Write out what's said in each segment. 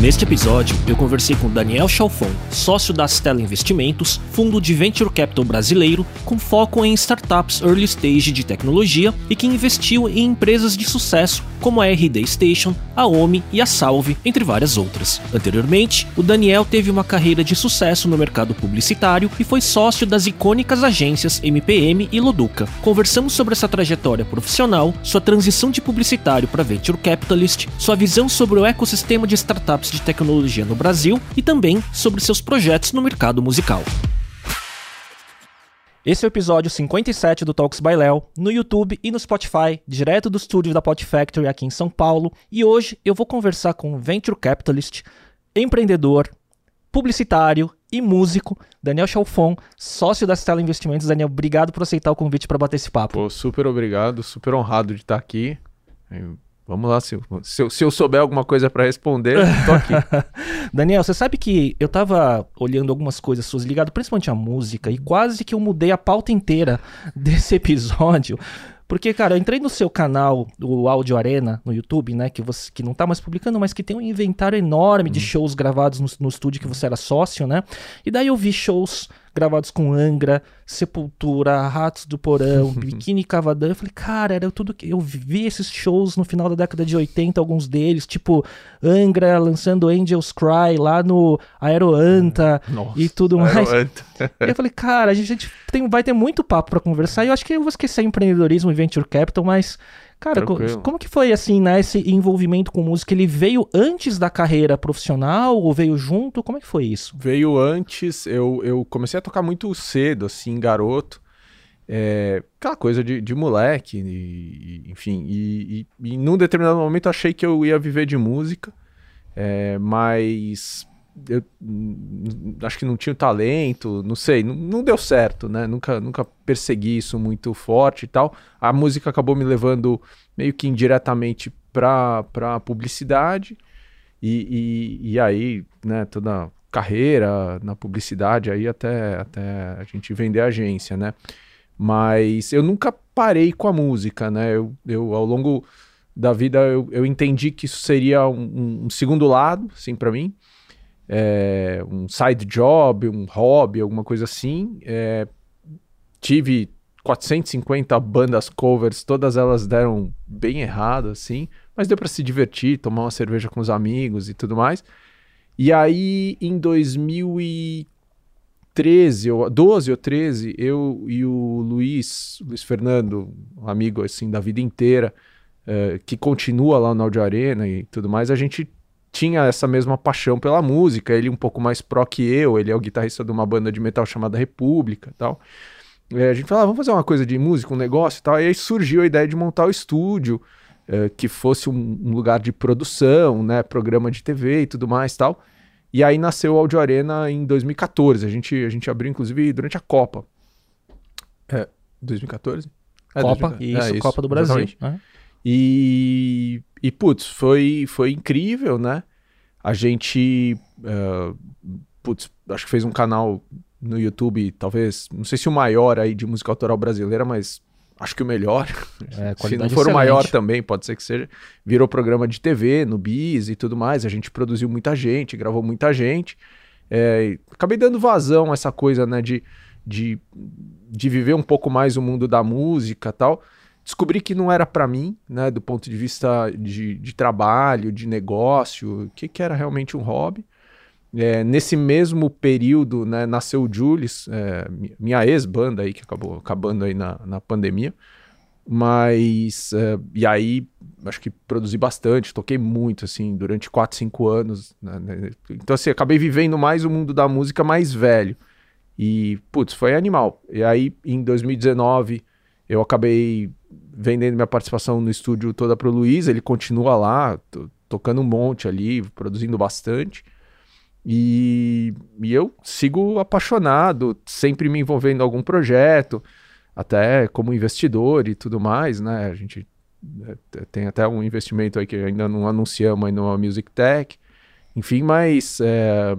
Neste episódio, eu conversei com Daniel Chalfon, sócio da Stella Investimentos, fundo de venture capital brasileiro com foco em startups early stage de tecnologia e que investiu em empresas de sucesso como a RD Station, a OMI e a Salve, entre várias outras. Anteriormente, o Daniel teve uma carreira de sucesso no mercado publicitário e foi sócio das icônicas agências MPM e Loduca. Conversamos sobre essa trajetória profissional, sua transição de publicitário para venture capitalist, sua visão sobre o ecossistema de startups de tecnologia no Brasil e também sobre seus projetos no mercado musical. Esse é o episódio 57 do Talks by Léo, no YouTube e no Spotify, direto do estúdio da Pod Factory aqui em São Paulo. E hoje eu vou conversar com um venture capitalist, empreendedor, publicitário e músico, Daniel Chalfon, sócio da Stella Investimentos. Daniel, obrigado por aceitar o convite para bater esse papo. Pô, super obrigado, super honrado de estar aqui. Vamos lá, se, se, eu, se eu souber alguma coisa para responder, tô aqui. Daniel, você sabe que eu tava olhando algumas coisas suas ligado principalmente à música e quase que eu mudei a pauta inteira desse episódio. Porque, cara, eu entrei no seu canal, o Audio Arena, no YouTube, né? Que você que não tá mais publicando, mas que tem um inventário enorme de hum. shows gravados no, no estúdio que você era sócio, né? E daí eu vi shows gravados com Angra, Sepultura, Ratos do Porão, Biquíni Cavadão. Eu falei, cara, era tudo que. Eu vi esses shows no final da década de 80, alguns deles, tipo Angra lançando Angels Cry lá no Aeroanta Nossa, e tudo mais. e eu falei, cara, a gente tem, vai ter muito papo para conversar. E eu acho que eu vou esquecer empreendedorismo e venture capital, mas Cara, Tranquilo. como que foi assim, né, esse envolvimento com música? Ele veio antes da carreira profissional ou veio junto? Como é que foi isso? Veio antes, eu, eu comecei a tocar muito cedo, assim, garoto. É, aquela coisa de, de moleque, e, enfim. E, e, e num determinado momento achei que eu ia viver de música, é, mas eu acho que não tinha o talento, não sei, não, não, deu certo, né? Nunca, nunca persegui isso muito forte e tal. A música acabou me levando meio que indiretamente para a publicidade e, e, e, aí, né, toda carreira na publicidade aí até, até a gente vender a agência, né? Mas eu nunca parei com a música, né? Eu, eu ao longo da vida eu, eu entendi que isso seria um, um segundo lado, assim, para mim é, um side job, um hobby, alguma coisa assim. É, tive 450 bandas covers, todas elas deram bem errado, assim, mas deu para se divertir, tomar uma cerveja com os amigos e tudo mais. E aí, em 2013, ou 12 ou 13, eu e o Luiz, Luiz Fernando, um amigo assim da vida inteira, uh, que continua lá no Audio Arena e tudo mais, a gente tinha essa mesma paixão pela música, ele um pouco mais pró que eu, ele é o guitarrista de uma banda de metal chamada República tal. É, a gente falava, vamos fazer uma coisa de música, um negócio e tal, e aí surgiu a ideia de montar o estúdio, é, que fosse um, um, lugar de produção, né, programa de TV e tudo mais tal. E aí nasceu o Audio Arena em 2014, a gente, a gente abriu inclusive durante a Copa. É, 2014? É, Copa, 2014. Isso, é, isso, Copa do Brasil. Né? E, e putz, foi, foi incrível, né? A gente, uh, putz, acho que fez um canal no YouTube, talvez, não sei se o maior aí de música autoral brasileira, mas acho que o melhor. É, se não for excelente. o maior também, pode ser que seja. Virou programa de TV no Bis e tudo mais. A gente produziu muita gente, gravou muita gente. É, acabei dando vazão a essa coisa, né, de, de, de viver um pouco mais o mundo da música tal descobri que não era para mim, né, do ponto de vista de, de trabalho, de negócio, o que, que era realmente um hobby. É, nesse mesmo período, né, nasceu o Julius, é, minha ex-banda aí, que acabou acabando aí na, na pandemia. Mas, é, e aí, acho que produzi bastante, toquei muito, assim, durante 4, 5 anos. Né, né, então, assim, acabei vivendo mais o mundo da música mais velho. E, putz, foi animal. E aí, em 2019, eu acabei vendendo minha participação no estúdio toda para o Luiz, ele continua lá, tocando um monte ali, produzindo bastante. E, e, eu sigo apaixonado, sempre me envolvendo em algum projeto, até como investidor e tudo mais, né? A gente é, tem até um investimento aí que ainda não anunciamos aí numa Music Tech. Enfim, mas. É,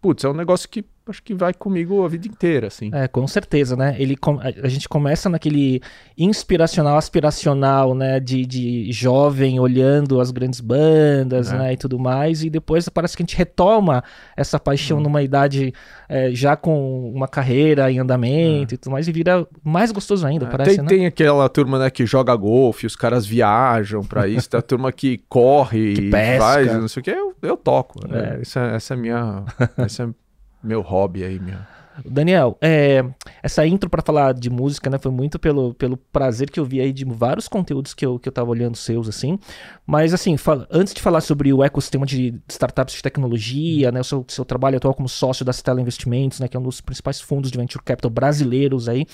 putz, é um negócio que acho que vai comigo a vida inteira, assim. É, com certeza, né? Ele, a gente começa naquele inspiracional, aspiracional, né? De, de jovem olhando as grandes bandas, é. né? E tudo mais. E depois parece que a gente retoma essa paixão hum. numa idade é, já com uma carreira em andamento é. e tudo mais. E vira mais gostoso ainda, é, parece, tem, né? Tem aquela turma, né? Que joga golfe, os caras viajam pra isso. tem a turma que corre, que pesca. faz, não sei o que. Eu, eu toco. Né? Essa, essa é a minha... essa é meu hobby aí, minha. Daniel, é, essa intro para falar de música, né, foi muito pelo, pelo prazer que eu vi aí de vários conteúdos que eu, que eu tava olhando seus, assim. Mas, assim, antes de falar sobre o ecossistema de startups de tecnologia, né, o seu, seu trabalho atual como sócio da Stella Investimentos, né, que é um dos principais fundos de venture capital brasileiros aí,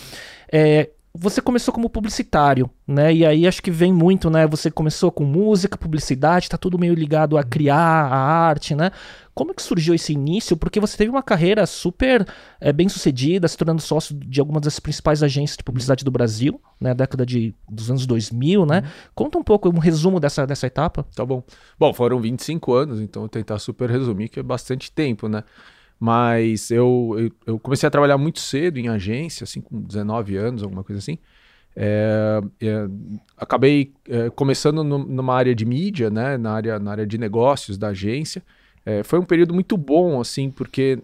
é, você começou como publicitário, né? E aí acho que vem muito, né? Você começou com música, publicidade, tá tudo meio ligado a criar a arte, né? Como é que surgiu esse início? Porque você teve uma carreira super é, bem sucedida, se tornando sócio de algumas das principais agências de publicidade do Brasil, né? Década de, dos anos 2000, né? Uhum. Conta um pouco, um resumo dessa, dessa etapa. Tá bom. Bom, foram 25 anos, então vou tentar super resumir, que é bastante tempo, né? Mas eu, eu, eu, comecei a trabalhar muito cedo em agência, assim, com 19 anos, alguma coisa assim. É, é, acabei é, começando no, numa área de mídia, né, na área, na área de negócios da agência. É, foi um período muito bom, assim, porque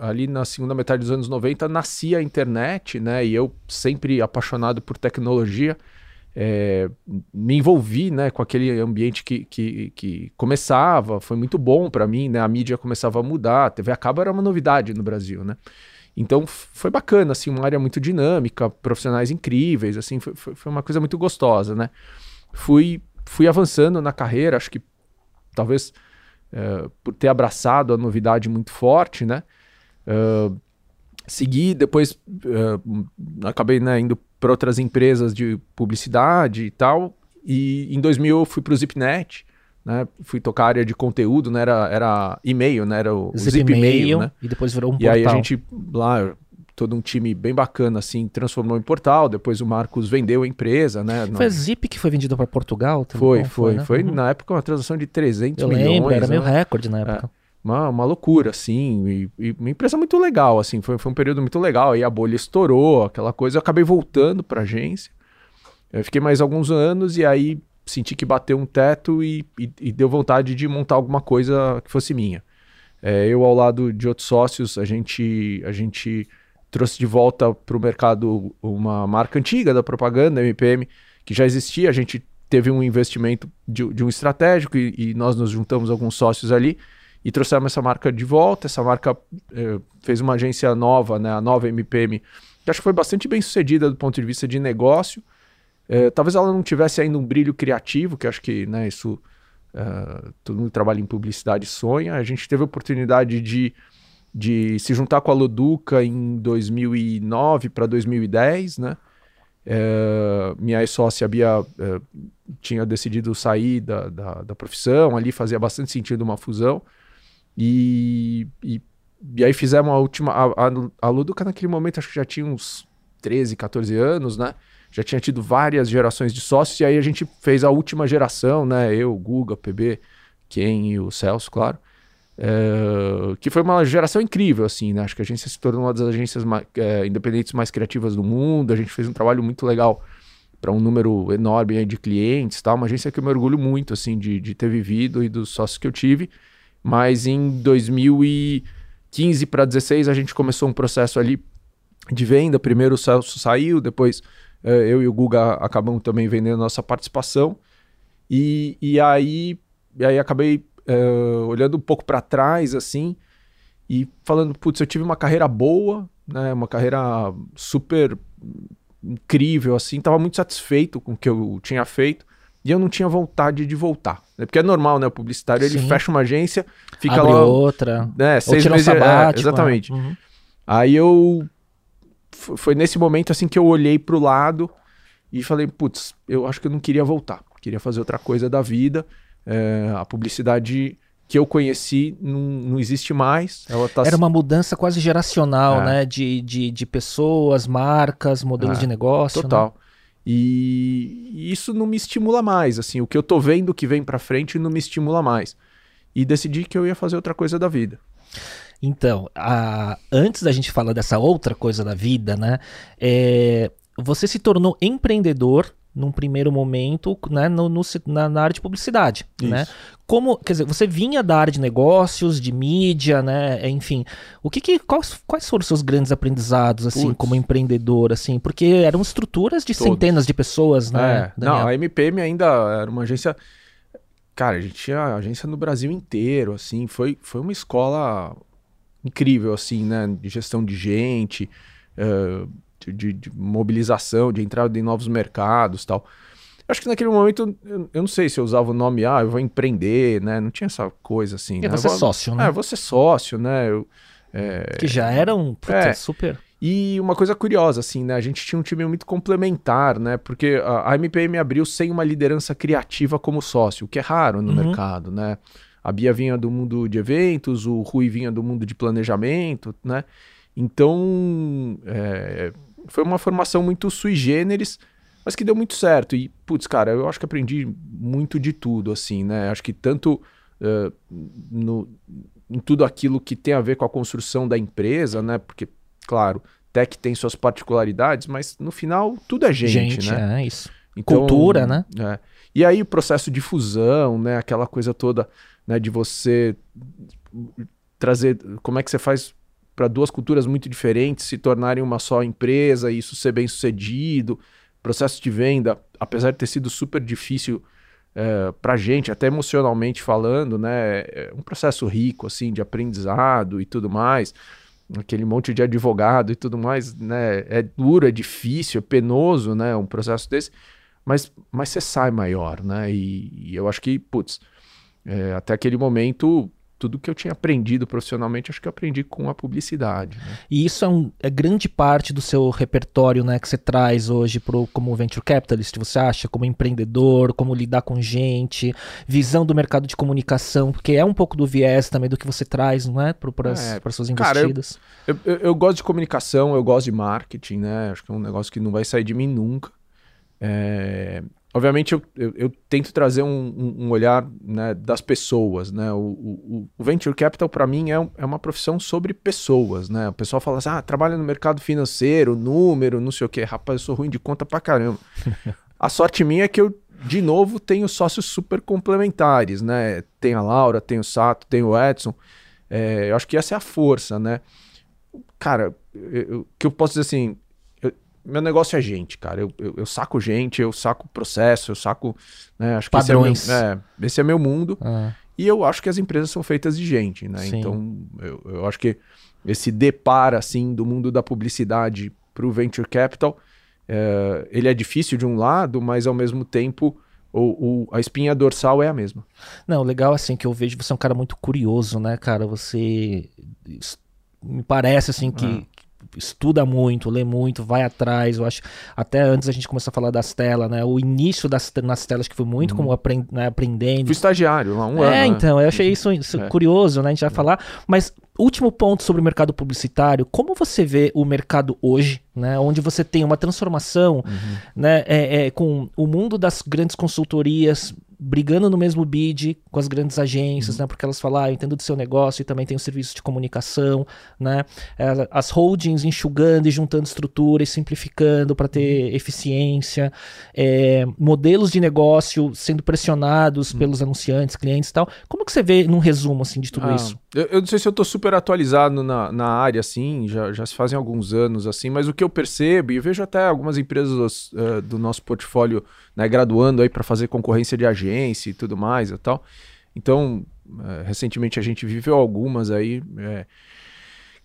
ali na segunda metade dos anos 90 nascia a internet, né, e eu sempre apaixonado por tecnologia, é, me envolvi né, com aquele ambiente que, que, que começava, foi muito bom para mim, né? A mídia começava a mudar, a TV a cabo era uma novidade no Brasil, né? Então foi bacana, assim, uma área muito dinâmica, profissionais incríveis, assim, foi, foi uma coisa muito gostosa, né? Fui, fui avançando na carreira, acho que talvez é, por ter abraçado a novidade muito forte, né? Uh, segui, depois uh, acabei né, indo para outras empresas de publicidade e tal. E em 2000 eu fui para o Zipnet, né? Fui tocar a área de conteúdo, né? Era, era e-mail, né? Era o, Zip, Zip e-mail, né? E depois virou um e portal. E aí a gente lá todo um time bem bacana assim transformou em portal. Depois o Marcos vendeu a empresa, né? Foi a Zip que foi vendida para Portugal? Foi, foi, foi, né? foi uhum. na época uma transação de 300 eu milhões. Lembro, era né? meio recorde na época. É uma, uma loucura, assim, e, e, uma empresa muito legal, assim, foi, foi um período muito legal, aí a bolha estourou, aquela coisa, eu acabei voltando para agência, eu fiquei mais alguns anos e aí senti que bateu um teto e, e, e deu vontade de montar alguma coisa que fosse minha. É, eu, ao lado de outros sócios, a gente, a gente trouxe de volta para o mercado uma marca antiga da propaganda, MPM, que já existia, a gente teve um investimento de, de um estratégico e, e nós nos juntamos alguns sócios ali, e trouxemos essa marca de volta. Essa marca eh, fez uma agência nova, né, a nova MPM, que acho que foi bastante bem sucedida do ponto de vista de negócio. Eh, talvez ela não tivesse ainda um brilho criativo, que acho que né, isso uh, todo mundo que trabalha em publicidade sonha. A gente teve a oportunidade de, de se juntar com a Loduca em 2009 para 2010, né? É, minha ex-sócia Bia é, tinha decidido sair da, da, da, profissão, ali fazia bastante sentido uma fusão. E, e, e aí fizemos a última. A, a, a Luduca naquele momento acho que já tinha uns 13, 14 anos, né? Já tinha tido várias gerações de sócios, e aí a gente fez a última geração, né? Eu, Guga, PB, Ken e o Celso, claro. É, que foi uma geração incrível, assim, né? Acho que a agência se tornou uma das agências mais, é, independentes mais criativas do mundo. A gente fez um trabalho muito legal para um número enorme de clientes, tá? Uma agência que eu me orgulho muito, assim, de, de ter vivido e dos sócios que eu tive. Mas em 2015 para 16 a gente começou um processo ali de venda. Primeiro o Celso saiu, depois uh, eu e o Guga acabamos também vendendo nossa participação. E, e, aí, e aí acabei uh, olhando um pouco para trás assim e falando, putz, eu tive uma carreira boa, né, uma carreira super incrível assim, estava muito satisfeito com o que eu tinha feito e eu não tinha vontade de voltar. Né? Porque é normal, né? O publicitário Sim. ele fecha uma agência, fica Abre lá. outra. Né, seis tira meses. Um sabático, é, exatamente. Uhum. Aí eu. Foi nesse momento assim que eu olhei pro lado e falei, putz, eu acho que eu não queria voltar. Queria fazer outra coisa da vida. É, a publicidade que eu conheci não, não existe mais. Tá... Era uma mudança quase geracional, é. né? De, de, de pessoas, marcas, modelos é, de negócio. Total. Né? E isso não me estimula mais, assim, o que eu tô vendo que vem para frente não me estimula mais. e decidi que eu ia fazer outra coisa da vida. Então, a... antes da gente falar dessa outra coisa da vida, né? É... Você se tornou empreendedor num primeiro momento, né, no, no na, na, área de publicidade, Isso. né? Como, quer dizer, você vinha da área de negócios, de mídia, né, enfim, o que, que quais, quais foram os seus grandes aprendizados, assim, Puts. como empreendedor, assim, porque eram estruturas de Todos. centenas de pessoas, né? É. Não, a MPM ainda era uma agência, cara, a gente tinha agência no Brasil inteiro, assim, foi, foi uma escola incrível, assim, né, de gestão de gente, uh, de, de, mobilização, de entrada em novos mercados tal. Acho que naquele momento, eu, eu, não sei se eu usava o nome, ah, eu vou empreender, né? Não tinha essa coisa assim. É, né? você vou, sócio, né? É, você sócio, né? Eu, é, que já era um é, super... E uma coisa curiosa, assim, né? A gente tinha um time muito complementar, né? Porque a, a MPM abriu sem uma liderança criativa como sócio, o que é raro no uhum. mercado, né? A Bia vinha do mundo de eventos, o Rui vinha do mundo de planejamento, né? Então, é, foi uma formação muito sui generis, mas que deu muito certo. E, putz, cara, eu acho que aprendi muito de tudo, assim, né? Acho que tanto uh, no, em tudo aquilo que tem a ver com a construção da empresa, né? Porque, claro, tech tem suas particularidades, mas no final tudo é gente, gente né? É isso. Então, Cultura, né? É. E aí o processo de fusão, né? Aquela coisa toda, né? De você trazer, como é que você faz para duas culturas muito diferentes se tornarem uma só empresa e isso ser bem sucedido. Processo de venda, apesar de ter sido super difícil é, para gente, até emocionalmente falando, né, é um processo rico assim de aprendizado e tudo mais. Aquele monte de advogado e tudo mais, né? É duro, é difícil, é penoso, né? Um processo desse, mas, mas você sai maior, né? E, e eu acho que, putz, é, até aquele momento tudo que eu tinha aprendido profissionalmente, acho que eu aprendi com a publicidade. Né? E isso é, um, é, grande parte do seu repertório, né, que você traz hoje pro, como venture capitalist, você acha, como empreendedor, como lidar com gente, visão do mercado de comunicação, porque é um pouco do viés também do que você traz, não é, para é, suas investidas. Cara, eu, eu, eu, gosto de comunicação, eu gosto de marketing, né? Acho que é um negócio que não vai sair de mim nunca. É, Obviamente, eu, eu, eu tento trazer um, um, olhar né, das pessoas. Né? O, o, o Venture Capital, para mim, é, um, é, uma profissão sobre pessoas. Né? O pessoal fala assim: ah, trabalha no mercado financeiro, número, não sei o quê. Rapaz, eu sou ruim de conta pra caramba. a sorte minha é que eu, de novo, tenho sócios super complementares. Né? Tem a Laura, tem o Sato, tem o Edson. É, eu acho que essa é a força. né? Cara, o que eu posso dizer assim meu negócio é gente, cara. Eu, eu, eu, saco gente, eu saco processo, eu saco. Né, acho Padrões. Que esse, é meu, é, esse é meu mundo. Ah. E eu acho que as empresas são feitas de gente, né? Sim. Então, eu, eu acho que esse depara, assim, do mundo da publicidade para o venture capital, é, ele é difícil de um lado, mas ao mesmo tempo. O, o, a espinha dorsal é a mesma. Não, legal assim que eu vejo você é um cara muito curioso, né, cara? Você me parece assim que, ah estuda muito, lê muito, vai atrás. Eu acho, até antes a gente começar a falar das telas, né? O início das nas telas que foi muito uhum. como aprend, né, aprendendo. Fui estagiário lá, um é, ano. É, então, eu achei isso, isso é. curioso, né? A gente vai é. falar. Mas, último ponto sobre o mercado publicitário, como você vê o mercado hoje, né? Onde você tem uma transformação, uhum. né? É, é, com o mundo das grandes consultorias brigando no mesmo bid com as grandes agências, uhum. né? Porque elas falam, ah, eu entendo do seu negócio e também tem o serviço de comunicação, né? As holdings enxugando e juntando estrutura e simplificando para ter uhum. eficiência, é, modelos de negócio sendo pressionados uhum. pelos anunciantes, clientes e tal. Como que você vê num resumo assim de tudo ah, isso? Eu, eu, não sei se eu estou super atualizado na, na área, assim, já, já se fazem alguns anos, assim, mas o que eu percebo, e eu vejo até algumas empresas uh, do nosso portfólio né, graduando aí para fazer concorrência de agência e tudo mais e tal. Então, é, recentemente a gente viveu algumas aí. É...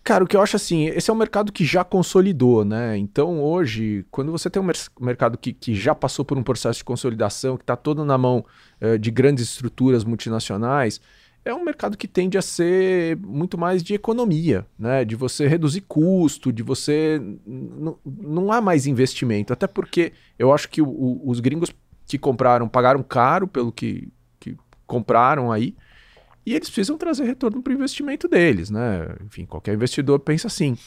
Cara, o que eu acho assim, esse é um mercado que já consolidou, né? Então hoje, quando você tem um mer mercado que, que já passou por um processo de consolidação, que está todo na mão é, de grandes estruturas multinacionais, é um mercado que tende a ser muito mais de economia, né? De você reduzir custo, de você. não há mais investimento. Até porque eu acho que o, o, os gringos que compraram pagaram caro pelo que, que compraram aí. E eles precisam trazer retorno para o investimento deles, né? Enfim, qualquer investidor pensa assim.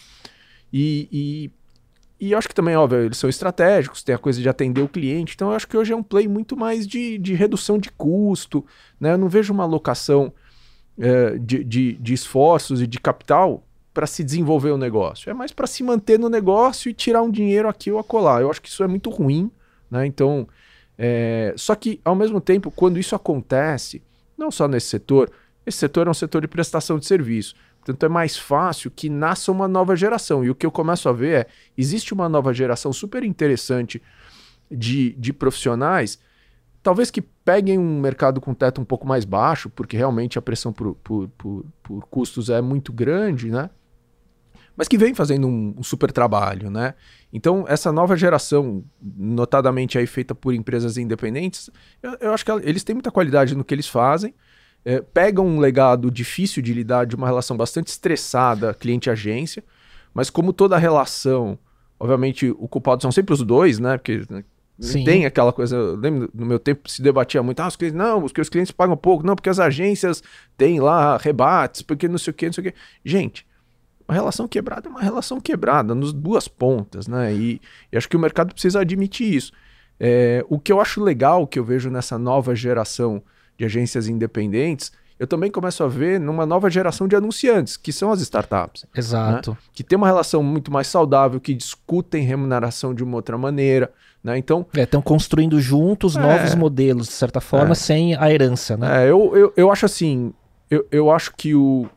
E, e, e eu acho que também, óbvio, eles são estratégicos, tem a coisa de atender o cliente. Então eu acho que hoje é um play muito mais de, de redução de custo, né? Eu não vejo uma alocação é, de, de, de esforços e de capital para se desenvolver o negócio. É mais para se manter no negócio e tirar um dinheiro aqui ou acolá. Eu acho que isso é muito ruim, né? Então, é... só que ao mesmo tempo, quando isso acontece, não só nesse setor, esse setor é um setor de prestação de serviço. Portanto, é mais fácil que nasça uma nova geração. E o que eu começo a ver é: existe uma nova geração super interessante de, de profissionais, talvez que peguem um mercado com teto um pouco mais baixo, porque realmente a pressão por, por, por, por custos é muito grande, né? Mas que vem fazendo um, um, super trabalho, né? Então, essa nova geração, notadamente aí feita por empresas independentes, eu, eu acho que eles têm muita qualidade no que eles fazem, é, pegam um legado difícil de lidar, de uma relação bastante estressada cliente-agência, mas como toda relação, obviamente o culpado são sempre os dois, né? Porque né, Sim. Tem aquela coisa, eu lembro no meu tempo se debatia muito, ah, os clientes, não, porque os clientes pagam pouco, não, porque as agências têm lá rebates, porque não sei o que, não sei o que. Gente, uma relação quebrada é uma relação quebrada, nos duas pontas, né? E, e acho que o mercado precisa admitir isso. É, o que eu acho legal que eu vejo nessa nova geração de agências independentes eu também começo a ver numa nova geração de anunciantes, que são as startups. Né? Exato. Né? Que tem uma relação muito mais saudável, que discutem remuneração de uma outra maneira. Né? Então. Estão é, construindo juntos é, novos modelos, de certa forma, é, sem a herança. Né? É, eu, eu, eu acho assim. Eu, eu acho que o,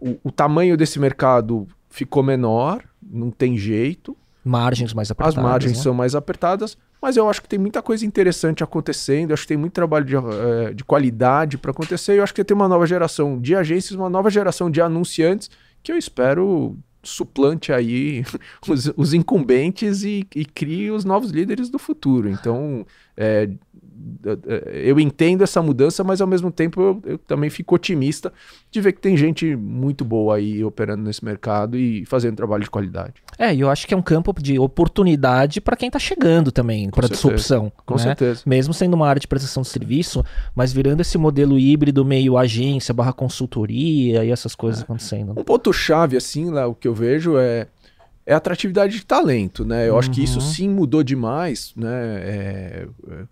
o, o tamanho desse mercado ficou menor, não tem jeito. Margens mais apertadas. As margens né? são mais apertadas, mas eu acho que tem muita coisa interessante acontecendo, acho que tem muito trabalho de, uh, de qualidade para acontecer. Eu acho que tem uma nova geração de agências, uma nova geração de anunciantes que eu espero suplante aí os, os incumbentes e, e crie os novos líderes do futuro. Então, é, eu entendo essa mudança, mas ao mesmo tempo eu, eu, também fico otimista de ver que tem gente muito boa aí operando nesse mercado e fazendo trabalho de qualidade. É, e eu acho que é um campo de oportunidade para quem está chegando também, para disrupção. Com né? certeza. Mesmo sendo uma área de prestação de serviço, mas virando esse modelo híbrido meio agência barra consultoria e essas coisas é. acontecendo. Um ponto-chave, assim, lá, o que eu vejo é é atratividade de talento, né? Eu uhum. acho que isso uhum. sim mudou demais, né? É, é,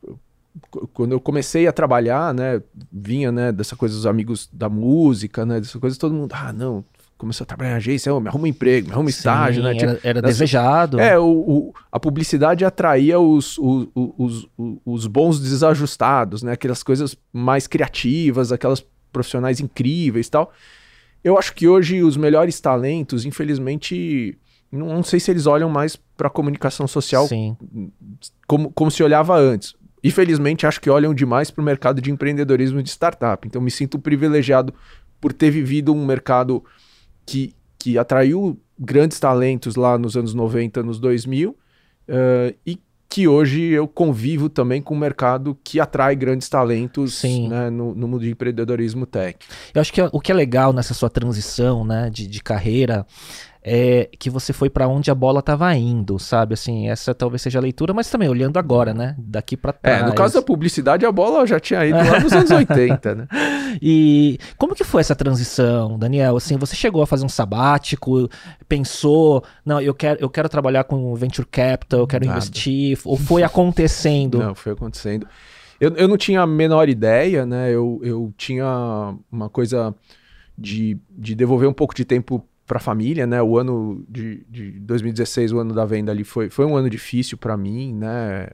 quando eu comecei a trabalhar, né, vinha, né, dessa coisa dos amigos da música, né, dessa coisa, todo mundo, ah, não, começou a trabalhar em agência, oh, me arruma um emprego, me arruma um estágio, né? Era, era desejado. É, o, o, a publicidade atraía os, os, os, os, bons desajustados, né? Aquelas coisas mais criativas, aquelas profissionais incríveis tal. Eu acho que hoje os melhores talentos, infelizmente, não, não sei se eles olham mais para a comunicação social Como, como se olhava antes. Infelizmente, acho que olham demais para o mercado de empreendedorismo de startup. Então, me sinto privilegiado por ter vivido um mercado que, que atraiu grandes talentos lá nos anos 90, nos 2000, uh, e que hoje eu convivo também com um mercado que atrai grandes talentos né, no, no, mundo de empreendedorismo tech. Eu acho que o que é legal nessa sua transição né, de, de carreira é que você foi para onde a bola estava indo, sabe? Assim, essa talvez seja a leitura, mas também olhando agora, né? Daqui para trás. É, no caso da publicidade, a bola já tinha ido lá nos anos 80, né? E como que foi essa transição, Daniel? Assim, você chegou a fazer um sabático, pensou, não, eu quero, eu quero trabalhar com venture capital, eu quero Nada. investir, ou foi acontecendo? Não, foi acontecendo. Eu, eu não tinha a menor ideia, né? Eu, eu tinha uma coisa de, de devolver um pouco de tempo para a família, né? O ano de, de 2016, o ano da venda ali, foi, foi um ano difícil para mim, né?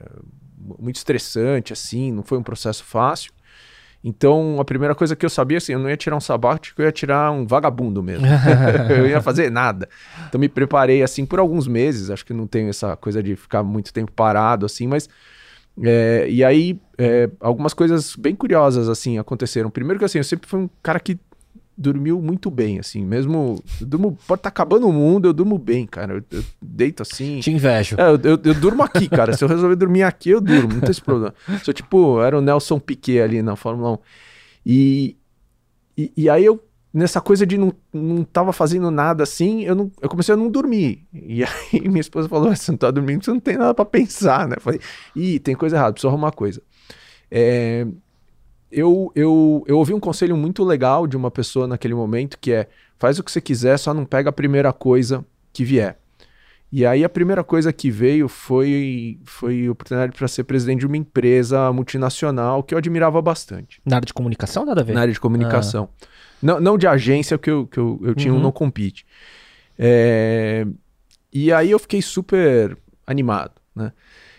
Muito estressante, assim, não foi um processo fácil. Então, a primeira coisa que eu sabia, assim, eu não ia tirar um sabático, eu ia tirar um vagabundo mesmo. eu ia fazer nada. Então, me preparei, assim, por alguns meses. Acho que não tenho essa coisa de ficar muito tempo parado, assim, mas... É, e aí, é, algumas coisas bem curiosas, assim, aconteceram. Primeiro que, assim, eu sempre fui um cara que dormiu muito bem, assim, mesmo. Durmo, pode estar tá acabando o mundo, eu durmo bem, cara. Eu, eu deito assim. Te invejo. É, eu, eu, eu, durmo aqui, cara. Se eu resolver dormir aqui, eu durmo, não tem esse problema. Sou tipo, era o Nelson Piquet ali na Fórmula 1. E, e, e, aí eu, nessa coisa de não, não tava fazendo nada assim, eu, não, eu comecei a não dormir. E aí minha esposa falou: você não tá dormindo, você não tem nada para pensar, né? Eu falei, ih, tem coisa errada, preciso arrumar coisa. É, eu, eu, eu ouvi um conselho muito legal de uma pessoa naquele momento que é faz o que você quiser, só não pega a primeira coisa que vier. E aí a primeira coisa que veio foi, foi oportunidade para ser presidente de uma empresa multinacional que eu admirava bastante. Na área de comunicação, nada a ver? Na área de comunicação. Ah. Não, não de agência, que eu, que eu, eu tinha uhum. um não compete. É... E aí eu fiquei super animado, né?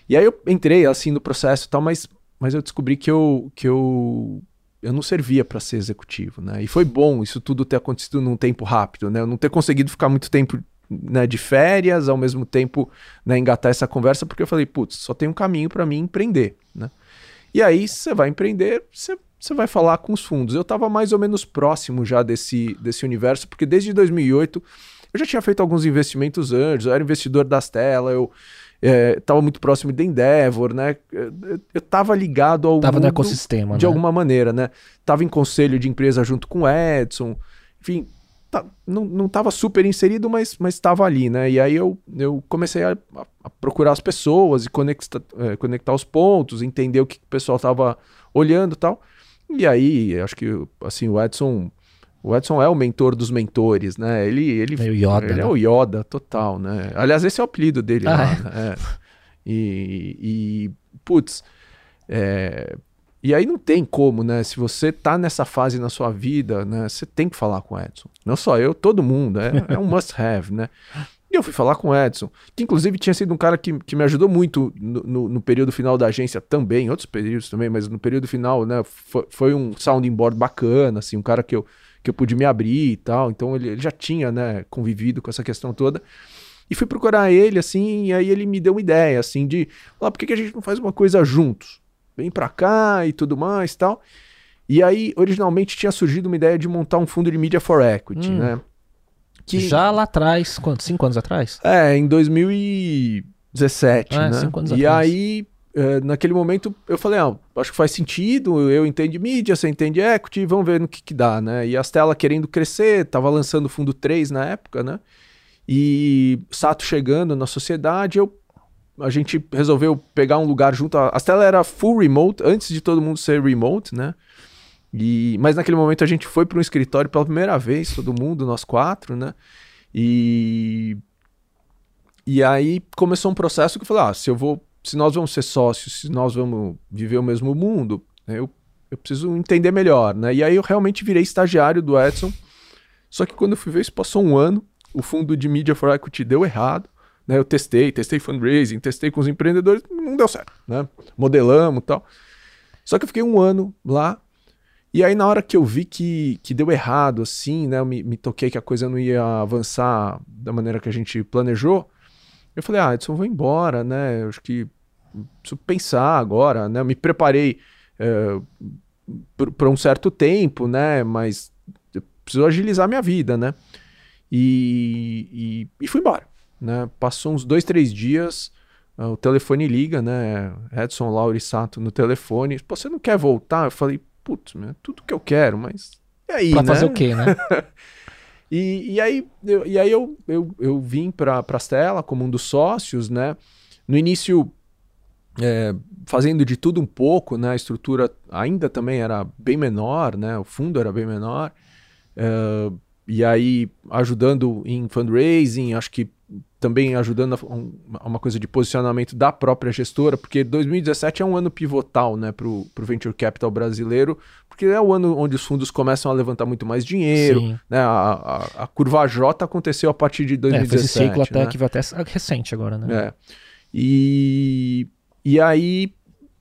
E aí eu entrei assim no processo e tal, mas, mas eu descobri que eu, que eu, eu não servia para ser executivo, né? E foi bom isso tudo ter acontecido num tempo rápido, né? Eu não ter conseguido ficar muito tempo né, de férias, ao mesmo tempo né, engatar essa conversa, porque eu falei, putz, só tem um caminho para mim empreender. Né? E aí você vai empreender, você, você vai falar com os fundos. Eu estava mais ou menos próximo já desse, desse universo, porque desde 2008 eu já tinha feito alguns investimentos antes, eu era investidor das telas, eu estava é, muito próximo da Endeavor, né? Eu estava ligado ao tava no ecossistema, de né? alguma maneira, né? Tava em conselho de empresa junto com o Edson, enfim, tá, não, não tava super inserido, mas estava ali, né? E aí eu, eu comecei a, a procurar as pessoas e conectar, é, conectar os pontos, entender o que o pessoal tava olhando e tal. E aí, acho que assim, o Edson. O Edson é o mentor dos mentores, né? Ele, ele, é o Yoda, ele né? é o Yoda total, né? Aliás, esse é o apelido dele ah, lá, é? Né? É. E, e, putz, é, e aí não tem como, né? Se você tá nessa fase na sua vida, né? Você tem que falar com o Edson. Não só eu, todo mundo. É, é um must have, né? E eu fui falar com o Edson, que inclusive tinha sido um cara que, que me ajudou muito no, no, no período final da agência também, em outros períodos também, mas no período final, né? Foi, foi, um sounding board bacana, assim, um cara que eu, que eu pude me abrir e tal. Então ele, ele já tinha, né, convivido com essa questão toda. E fui procurar ele, assim, e aí ele me deu uma ideia, assim, de, ah, por que, que a gente não faz uma coisa juntos? vem para cá e tudo mais tal. E aí, originalmente, tinha surgido uma ideia de montar um fundo de media for equity, hum. né? Que... Já lá atrás, quanto? Cinco anos atrás? É, em 2017, é, né? Cinco anos e atrás. aí, é, naquele momento, eu falei, ah, acho que faz sentido, eu entendo mídia, você entende equity, vamos ver no que que dá, né? E a Stella querendo crescer, tava lançando o fundo 3 na época, né? E Sato chegando na sociedade, eu a gente resolveu pegar um lugar junto. A, a Stella era full remote, antes de todo mundo ser remote, né? E, mas naquele momento a gente foi para um escritório pela primeira vez, todo mundo, nós quatro, né? E, e aí começou um processo que eu falei: ah, se eu vou, se nós vamos ser sócios, se nós vamos viver o mesmo mundo, né, eu, eu preciso entender melhor, né? E aí eu realmente virei estagiário do Edson. Só que quando eu fui ver isso, passou um ano, o fundo de Media for Equity deu errado. Né? Eu testei, testei fundraising, testei com os empreendedores, não deu certo. Né? Modelamos e tal. Só que eu fiquei um ano lá. E aí, na hora que eu vi que, que deu errado, assim, né? Eu me, me toquei que a coisa não ia avançar da maneira que a gente planejou. Eu falei, ah, Edson, vou embora, né? Eu acho que preciso pensar agora, né? Eu me preparei é, por, um certo tempo, né? Mas preciso agilizar minha vida, né? E, e, e fui embora. Né? Passou uns dois, três dias, uh, o telefone liga, né? Edson Lauri Sato no telefone. Pô, você não quer voltar? Eu falei, putz, é tudo que eu quero, mas. E aí, pra né? fazer o quê, né? e, e aí, eu, e aí eu, eu, eu vim para a Stella como um dos sócios, né? No início, é, fazendo de tudo um pouco, né? A estrutura ainda também era bem menor, né? O fundo era bem menor. É, e aí, ajudando em fundraising, acho que também ajudando a, uma coisa de posicionamento da própria gestora, porque 2017 é um ano pivotal né, para o Venture Capital brasileiro, porque é o ano onde os fundos começam a levantar muito mais dinheiro. Né, a, a, a, curva J aconteceu a partir de 2017. É, esse ciclo até né? que vai até recente agora, né? É. E, e aí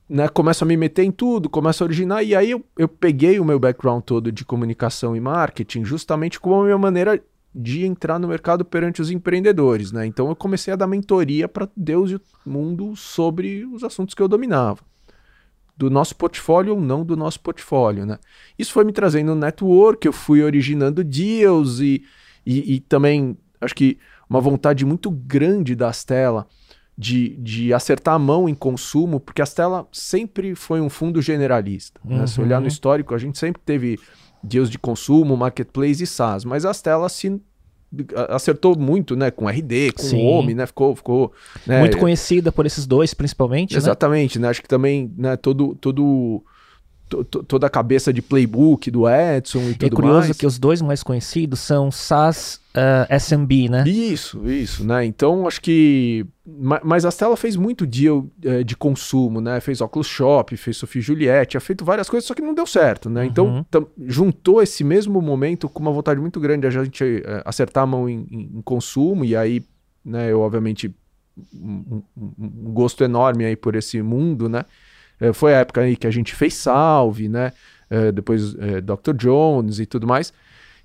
né, começo a me meter em tudo, começo a originar, e aí eu, eu peguei o meu background todo de comunicação e marketing justamente como a minha maneira de entrar no mercado perante os empreendedores, né? Então eu comecei a dar mentoria para Deus e o mundo sobre os assuntos que eu dominava. Do nosso portfólio ou não do nosso portfólio, né? Isso foi me trazendo um network, eu fui originando deals e, e, e também acho que uma vontade muito grande da Stella de, de acertar a mão em consumo, porque a Stella sempre foi um fundo generalista. Uhum. Né? Se olhar no uhum. histórico, a gente sempre teve deals de consumo, marketplace e SaaS, mas a Stella se acertou muito, né, com RD, com Sim. Home, né, ficou, ficou né, muito conhecida por esses dois, principalmente. Né? Exatamente, né? né? Acho que também, né, todo todo toda a cabeça de playbook do Edson e tudo mais. É curioso mais. que os dois mais conhecidos são SaaS uh, eh, SMB, né? Isso, isso, né? Então acho que. Mas a Stella fez muito deal uh, de consumo, né? Fez Oculus Shop, fez Sofia Juliette, tinha feito várias coisas, só que não deu certo, né? Então uhum. juntou esse mesmo momento com uma vontade muito grande de a gente uh, acertar a mão em, em, consumo, e aí, né, eu obviamente. Um, um gosto enorme aí por esse mundo, né? Foi a época aí que a gente fez Salve, né? depois Dr. Jones e tudo mais.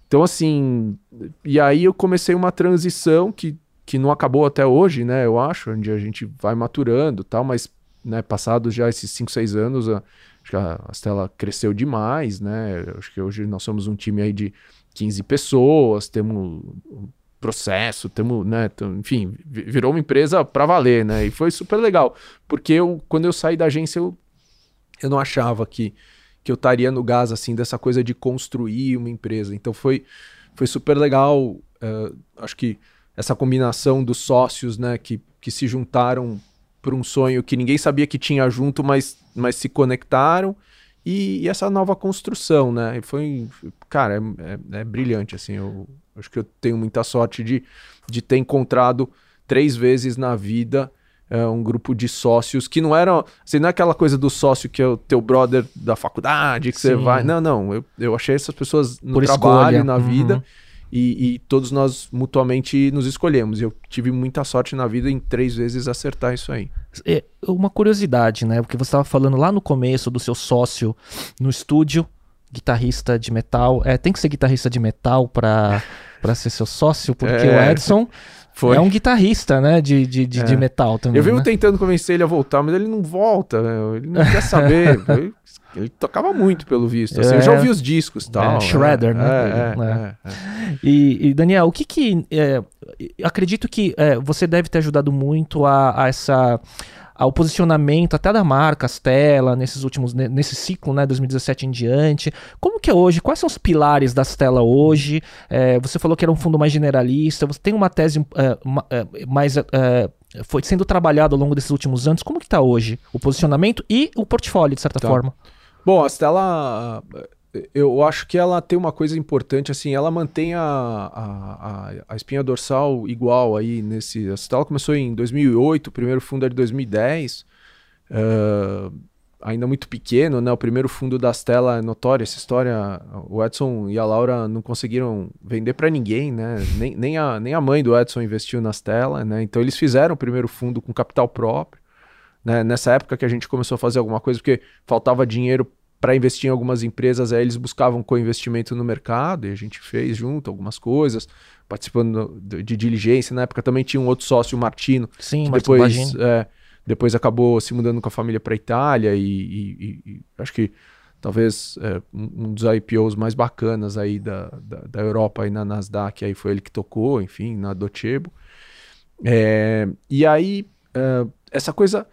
Então, assim, e aí eu comecei uma transição que, que não acabou até hoje, né? Eu acho, onde a gente vai maturando tal, mas, né, passados já esses 5, 6 anos, a, acho que a, a Stella cresceu demais, né? Acho que hoje nós somos um time aí de 15 pessoas, temos processo, temos, né, enfim, virou uma empresa para valer, né? E foi super legal, porque eu, quando eu saí da agência, eu, eu não achava que que eu estaria no gás, assim, dessa coisa de construir uma empresa. Então foi, foi super legal. Uh, acho que essa combinação dos sócios, né, que, que se juntaram por um sonho que ninguém sabia que tinha junto, mas, mas se conectaram. E, e essa nova construção, né? Foi, cara, é, é, é brilhante, assim. Eu acho que eu tenho muita sorte de, de ter encontrado três vezes na vida é, um grupo de sócios que não eram. Assim, não é aquela coisa do sócio que é o teu brother da faculdade, que Sim. você vai. Não, não. Eu, eu achei essas pessoas no Por trabalho, escolha. na uhum. vida. E, e, todos nós mutuamente nos escolhemos. Eu tive muita sorte na vida em três vezes acertar isso aí. É uma curiosidade, né? Porque você estava falando lá no começo do seu sócio no estúdio, guitarrista de metal. É, tem que ser guitarrista de metal para ser seu sócio, porque é. o Edson foi. É um guitarrista, né? De, de, de, é. de metal também. Eu vivo né? tentando convencer ele a voltar, mas ele não volta, né? ele não quer saber. ele tocava muito, pelo visto. Assim, é. Eu já ouvi os discos e tal. É, Shredder, né? É, é, é, e, e, Daniel, o que que. acredito que você deve ter ajudado muito a, a essa ao posicionamento até da marca, Stella, nesses últimos, nesse ciclo, né, 2017 em diante. Como que é hoje? Quais são os pilares da Stella hoje? É, você falou que era um fundo mais generalista, você tem uma tese é, é mais... É, foi sendo trabalhado ao longo desses últimos anos. Como que está hoje o posicionamento e o portfólio, de certa tá. forma? Bom, a Stella eu acho que ela tem uma coisa importante, assim, ela mantém a, a, a, espinha dorsal igual aí nesse... A Stella começou em 2008, o primeiro fundo é de 2010, uh, ainda muito pequeno, né? O primeiro fundo da Stella é notória, essa história, o Edson e a Laura não conseguiram vender para ninguém, né? Nem, nem, a, nem a mãe do Edson investiu na Stella, né? Então eles fizeram o primeiro fundo com capital próprio, né? Nessa época que a gente começou a fazer alguma coisa, porque faltava dinheiro para investir em algumas empresas, aí eles buscavam co-investimento no mercado e a gente fez junto algumas coisas, participando de, diligência. Na época também tinha um outro sócio, o Martino, Sim, que depois, é, depois acabou se mudando com a família para Itália e, e, e, acho que talvez é, um dos IPOs mais bacanas aí da, da, da, Europa aí na Nasdaq, aí foi ele que tocou, enfim, na Docebo. É, e aí, é, essa coisa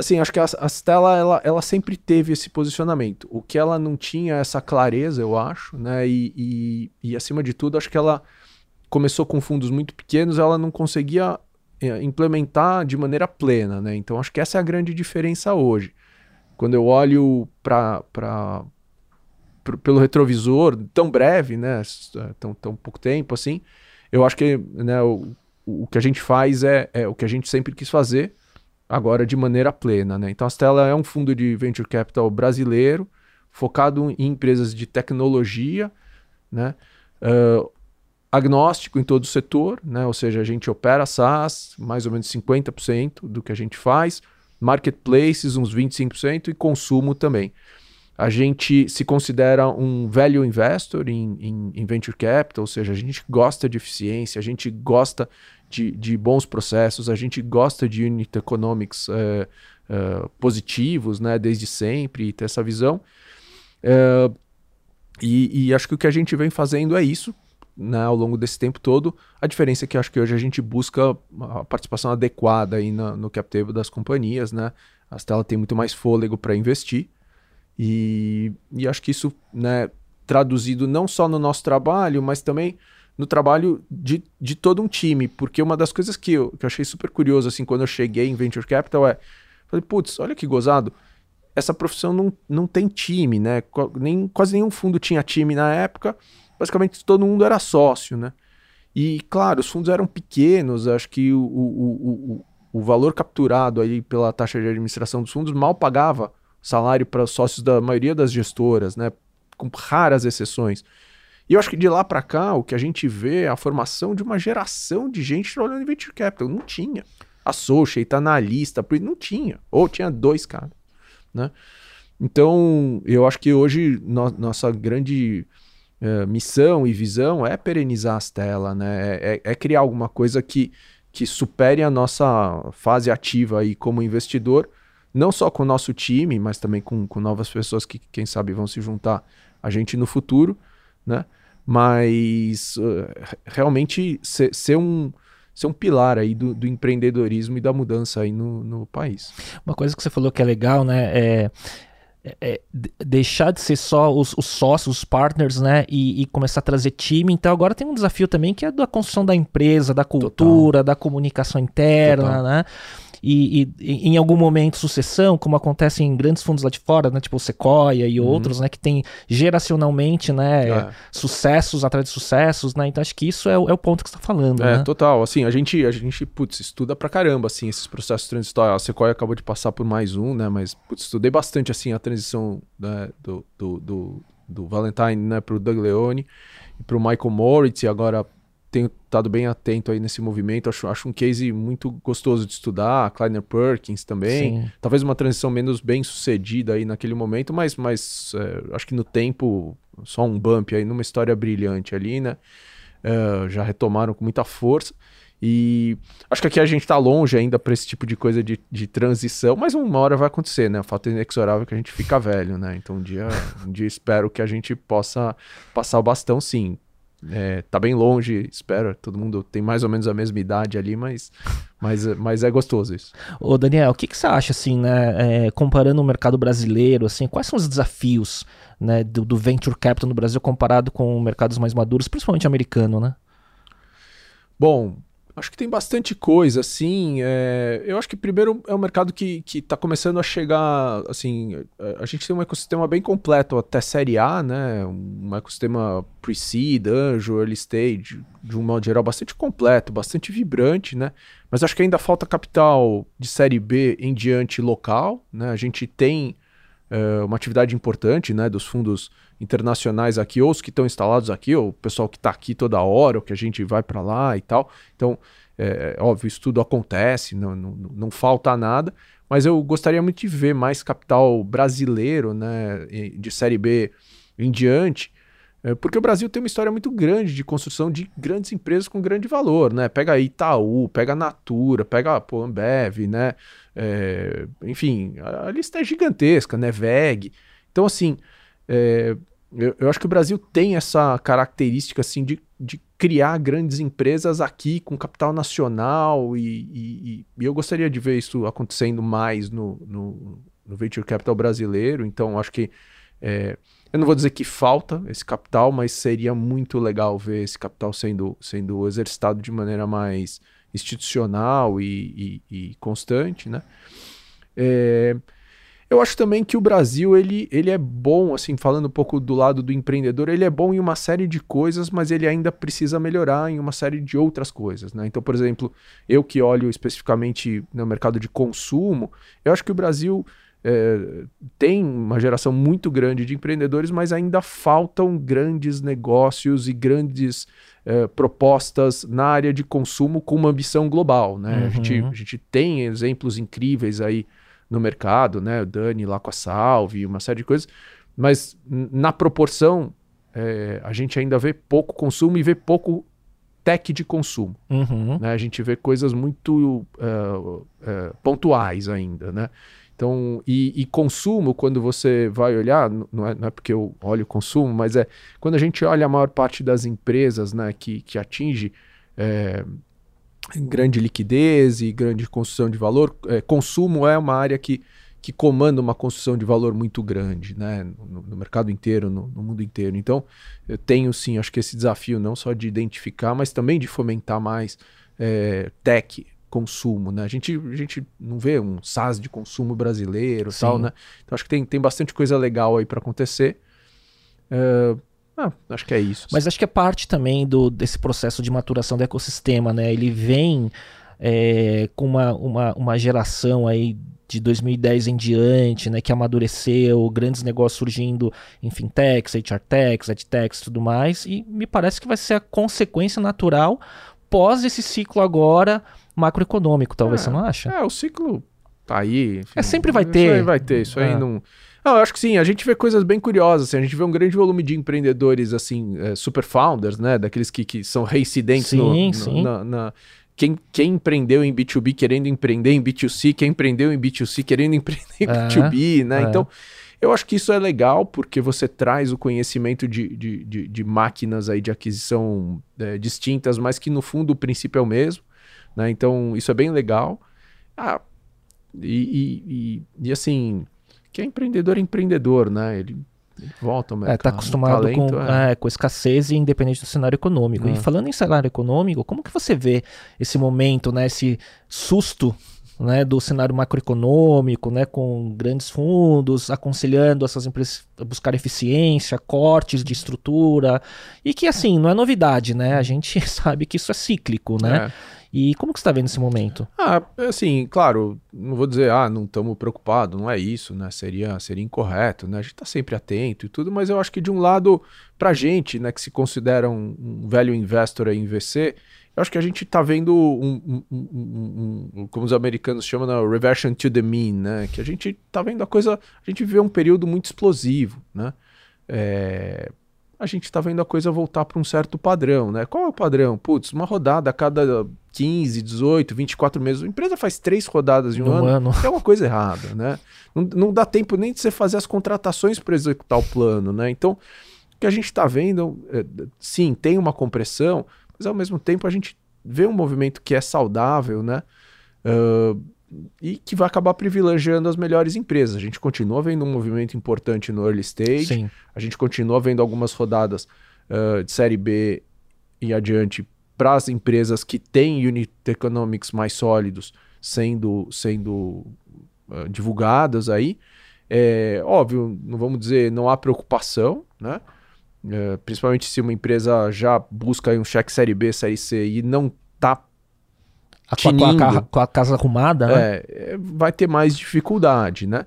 assim, acho que a, a Stella, ela, ela sempre teve esse posicionamento. O que ela não tinha essa clareza, eu acho, né? E, e, e acima de tudo, acho que ela começou com fundos muito pequenos, ela não conseguia é, implementar de maneira plena, né? Então, acho que essa é a grande diferença hoje. Quando eu olho para pelo retrovisor tão breve, né? Tão, tão pouco tempo assim, eu acho que né, o, o que a gente faz é, é o que a gente sempre quis fazer, agora de maneira plena. Né? Então a Stella é um fundo de venture capital brasileiro, focado em empresas de tecnologia, né? Uh, agnóstico em todo o setor, né? ou seja, a gente opera SaaS, mais ou menos 50% do que a gente faz, marketplaces, uns 25% e consumo também. A gente se considera um value investor em, em, em venture capital, ou seja, a gente gosta de eficiência, a gente gosta de, de bons processos, a gente gosta de unit economics é, é, positivos, né, desde sempre, e ter essa visão. É, e, e, acho que o que a gente vem fazendo é isso, né, ao longo desse tempo todo. A diferença é que acho que hoje a gente busca a participação adequada aí na, no cap table das companhias, né? A Stella muito mais fôlego para investir. E, e acho que isso, né, traduzido não só no nosso trabalho, mas também no trabalho de, de todo um time, porque uma das coisas que eu, que eu achei super curioso, assim, quando eu cheguei em Venture Capital é, falei, putz, olha que gozado, essa profissão não, não tem time, né? Nem, quase nenhum fundo tinha time na época. Basicamente todo mundo era sócio, né? E, claro, os fundos eram pequenos, acho que o, o, o, o valor capturado aí pela taxa de administração dos fundos mal pagava salário para os sócios da maioria das gestoras, né? Com raras exceções. E eu acho que de lá para cá, o que a gente vê é a formação de uma geração de gente trabalhando em venture capital. Não tinha. Associate, analista, não tinha. Ou tinha dois caras, né? Então, eu acho que hoje no, nossa grande é, missão e visão é perenizar as telas, né? É, é, é, criar alguma coisa que, que supere a nossa fase ativa aí como investidor, não só com o nosso time, mas também com, com novas pessoas que, quem sabe, vão se juntar a gente no futuro, né? Mas uh, realmente ser, ser, um ser um pilar aí do, do, empreendedorismo e da mudança aí no, no país. Uma coisa que você falou que é legal, né? É é, é deixar de ser só os, os, sócios, os partners, né? E, e, começar a trazer time. Então agora tem um desafio também que é da construção da empresa, da cultura, Total. da comunicação interna, Total. né? E, e, em algum momento sucessão, como acontece em grandes fundos lá de fora, né, tipo o Sequoia e uhum. outros, né, que tem geracionalmente, né, é. sucessos atrás de sucessos, né, então acho que isso é, é o ponto que você está falando, É, né? total, assim, a gente, a gente, putz, estuda pra caramba, assim, esses processos transitórios, a Sequoia acabou de passar por mais um, né, mas, putz, estudei bastante, assim, a transição né, do, do, do, do Valentine, né, pro Doug Leone e pro Michael Moritz, e agora tenho estado bem atento aí nesse movimento. Acho, acho um case muito gostoso de estudar. Kleiner Perkins também. Sim. Talvez uma transição menos bem sucedida aí naquele momento, mas, mas é, acho que no tempo, só um bump aí numa história brilhante ali, né? É, já retomaram com muita força. E acho que aqui a gente está longe ainda para esse tipo de coisa de, de transição, mas uma hora vai acontecer, né? O fato inexorável é que a gente fica velho, né? Então um dia, um dia espero que a gente possa passar o bastão, sim. É, tá bem longe, espero. Todo mundo tem mais ou menos a mesma idade ali, mas, mas, mas é gostoso isso. Ô Daniel, o que, que você acha, assim, né? É, comparando o mercado brasileiro, assim, quais são os desafios né, do, do venture capital no Brasil comparado com mercados mais maduros, principalmente americano, né? Bom, Acho que tem bastante coisa, assim. É, eu acho que primeiro é um mercado que está começando a chegar, assim, a, a, gente tem um ecossistema bem completo até série A, né? Um ecossistema pre-seed, anjo, early stage, de um modo geral, bastante completo, bastante vibrante, né? Mas acho que ainda falta capital de série B em diante local, né? A gente tem é, uma atividade importante, né, dos fundos internacionais aqui, ou os que estão instalados aqui, ou o pessoal que está aqui toda hora, ou que a gente vai para lá e tal. Então, é, é, óbvio, isso tudo acontece, não, não, não falta nada, mas eu gostaria muito de ver mais capital brasileiro, né, de Série B em diante, é, porque o Brasil tem uma história muito grande de construção de grandes empresas com grande valor, né? Pega Itaú, pega Natura, pega pô, Ambev, né? É, enfim, a lista é gigantesca, né? VEG. Então, assim, é, eu, eu, acho que o Brasil tem essa característica assim de, de criar grandes empresas aqui com capital nacional e, e, e eu gostaria de ver isso acontecendo mais no, no, no venture capital brasileiro. Então acho que é, eu não vou dizer que falta esse capital, mas seria muito legal ver esse capital sendo, sendo exercitado de maneira mais institucional e, e, e constante, né? É, eu acho também que o Brasil, ele, ele é bom, assim, falando um pouco do lado do empreendedor, ele é bom em uma série de coisas, mas ele ainda precisa melhorar em uma série de outras coisas, né? Então, por exemplo, eu que olho especificamente no mercado de consumo, eu acho que o Brasil é, tem uma geração muito grande de empreendedores, mas ainda faltam grandes negócios e grandes é, propostas na área de consumo com uma ambição global, né? Uhum. A, gente, a gente tem exemplos incríveis aí no mercado, né? O Dani lá com a Salve, uma série de coisas. Mas na proporção, é, a gente ainda vê pouco consumo e vê pouco tech de consumo. Uhum. Né? A gente vê coisas muito uh, uh, pontuais ainda, né? Então, e, e, consumo, quando você vai olhar, não é, não é porque eu olho consumo, mas é quando a gente olha a maior parte das empresas né, que, que atinge é, grande liquidez e grande construção de valor. É, consumo é uma área que, que comanda uma construção de valor muito grande, né? No, no mercado inteiro, no, no, mundo inteiro. Então, eu tenho sim, acho que esse desafio não só de identificar, mas também de fomentar mais é, tech consumo, né? A gente, a gente não vê um SaaS de consumo brasileiro tal, né? Então acho que tem, tem bastante coisa legal aí para acontecer. Uh, ah, acho que é isso. Mas acho que é parte também do, desse processo de maturação do ecossistema, né? Ele vem é, com uma, uma, uma geração aí de 2010 em diante, né, que amadureceu, grandes negócios surgindo em fintechs, HRtechs, edtechs e tudo mais, e me parece que vai ser a consequência natural pós esse ciclo agora macroeconômico, talvez, é, você não acha? É, o ciclo tá aí. Enfim, é, sempre vai ter. Isso aí vai ter, isso aí é. não... Não, eu acho que sim, a gente vê coisas bem curiosas, assim, a gente vê um grande volume de empreendedores, assim, é, super founders, né, daqueles que, que são reincidentes sim, no, no, sim. Na, na, quem, quem empreendeu em B2B querendo empreender em B2C, quem empreendeu em B2C querendo empreender em é, B2B, né? É. Então, eu acho que isso é legal porque você traz o conhecimento de, de, de, de máquinas aí de aquisição é, distintas, mas que no fundo o princípio é o mesmo, né? Então, isso é bem legal. Ah, e, e, e, e assim, quem é empreendedor é empreendedor, né? Ele volta ao mercado. É, tá acostumado talento, com, é. É, com escassez e independente do cenário econômico. E é. falando em cenário econômico, como que você vê esse momento, né, esse susto né, do cenário macroeconômico, né, com grandes fundos aconselhando essas empresas a buscar eficiência, cortes de estrutura, e que assim, não é novidade, né? A gente sabe que isso é cíclico, né? É. E como que você está vendo esse momento? Ah, assim, claro, não vou dizer, ah, não estamos preocupados, não é isso, né? Seria, seria incorreto, né? A gente está sempre atento e tudo, mas eu acho que de um lado, para gente, né, que se considera um, um velho investor em VC, eu acho que a gente está vendo um, um, um, como os americanos chamam, né, reversion to the mean, né? Que a gente está vendo a coisa, a gente vê um período muito explosivo, né? É, a gente está vendo a coisa voltar para um certo padrão, né? Qual é o padrão? Putz, uma rodada a cada 15, 18, 24 meses. A empresa faz três rodadas em um, ano, ano. É uma coisa errada, né? Não, não dá tempo nem de você fazer as contratações para executar o plano, né? Então, o que a gente está vendo, é, sim, tem uma compressão, mas ao mesmo tempo a gente vê um movimento que é saudável, né? Uh, e que vai acabar privilegiando as melhores empresas. A gente continua vendo um movimento importante no early stage, Sim. a gente continua vendo algumas rodadas uh, de série B e adiante para as empresas que têm unit economics mais sólidos sendo, sendo uh, divulgadas aí. É, óbvio, não vamos dizer, não há preocupação, né? Uh, principalmente se uma empresa já busca um cheque série B, série C e não está com a, com a, casa arrumada, né? É, é, vai ter mais dificuldade, né?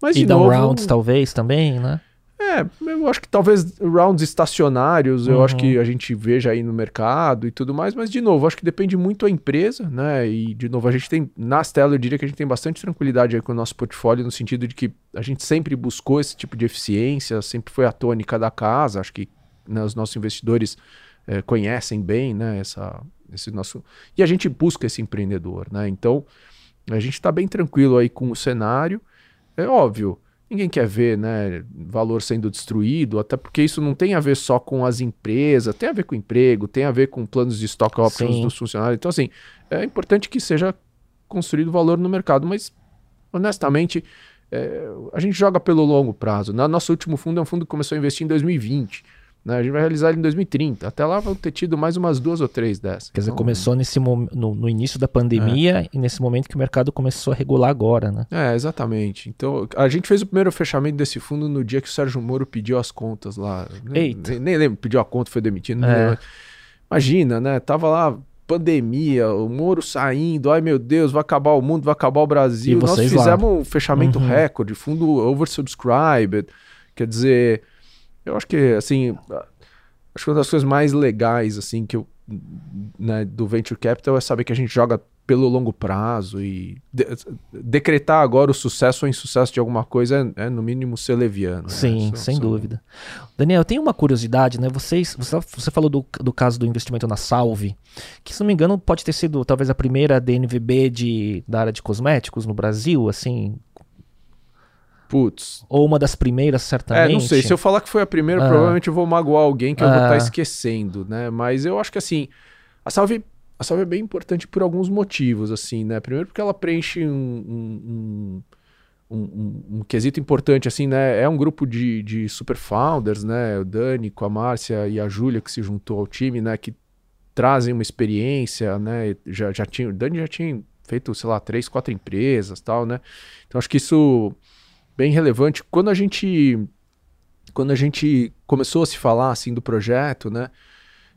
Mas, e novo, rounds talvez também, né? É, eu acho que talvez rounds estacionários, uhum. eu acho que uhum. a gente veja aí no mercado e tudo mais, mas de novo, acho que depende muito da empresa, né? E de novo, a gente tem, na Stella, eu diria que a gente tem bastante tranquilidade aí com o nosso portfólio, no sentido de que a gente sempre buscou esse tipo de eficiência, sempre foi a tônica da casa, acho que né, os nossos investidores é, conhecem bem, né, essa, esse nosso. E a gente busca esse empreendedor, né? Então a gente está bem tranquilo aí com o cenário. É óbvio, ninguém quer ver, né, valor sendo destruído, até porque isso não tem a ver só com as empresas, tem a ver com emprego, tem a ver com planos de stock options Sim. dos funcionários. Então assim, é importante que seja construído valor no mercado, mas honestamente é, a gente joga pelo longo prazo. Né? Nosso último fundo é um fundo que começou a investir em 2020. Né? A gente vai realizar ele em 2030. Até lá vão ter tido mais umas duas ou três dessas. Quer dizer, então, começou nesse no, no início da pandemia é. e nesse momento que o mercado começou a regular agora, né? É, exatamente. Então, a gente fez o primeiro fechamento desse fundo no dia que o Sérgio Moro pediu as contas lá. Eita. Nem, nem lembro, pediu a conta, foi demitido. É. Imagina, né? Tava lá pandemia, o Moro saindo, ai meu Deus, vai acabar o mundo, vai acabar o Brasil. Nós fizemos lá? um fechamento uhum. recorde, fundo oversubscribed. Quer dizer, eu acho que, assim, acho que uma das coisas mais legais, assim, que eu, né, do Venture Capital é saber que a gente joga pelo longo prazo e de decretar agora o sucesso ou insucesso de alguma coisa é, é no mínimo ser leviano. Né? Sim, né? sem dúvida. Daniel, tem uma curiosidade, né? Vocês, você, você falou do, do caso do investimento na Salve, que se não me engano pode ter sido talvez a primeira DNVB de, da área de cosméticos no Brasil, assim, Putz. Ou uma das primeiras, certamente. É, não sei. Se eu falar que foi a primeira, ah. provavelmente eu vou magoar alguém que eu vou estar tá ah. esquecendo, né? Mas eu acho que assim, a Salve, a Salve é bem importante por alguns motivos, assim, né? Primeiro porque ela preenche um, um, um, um, um quesito importante, assim, né? É um grupo de, de super founders, né? O Dani com a Márcia e a Júlia que se juntou ao time, né? Que trazem uma experiência, né? Já, já tinha, o Dani já tinha feito, sei lá, três, quatro empresas tal, né? Então acho que isso bem relevante. Quando a gente quando a gente começou a se falar assim do projeto, né?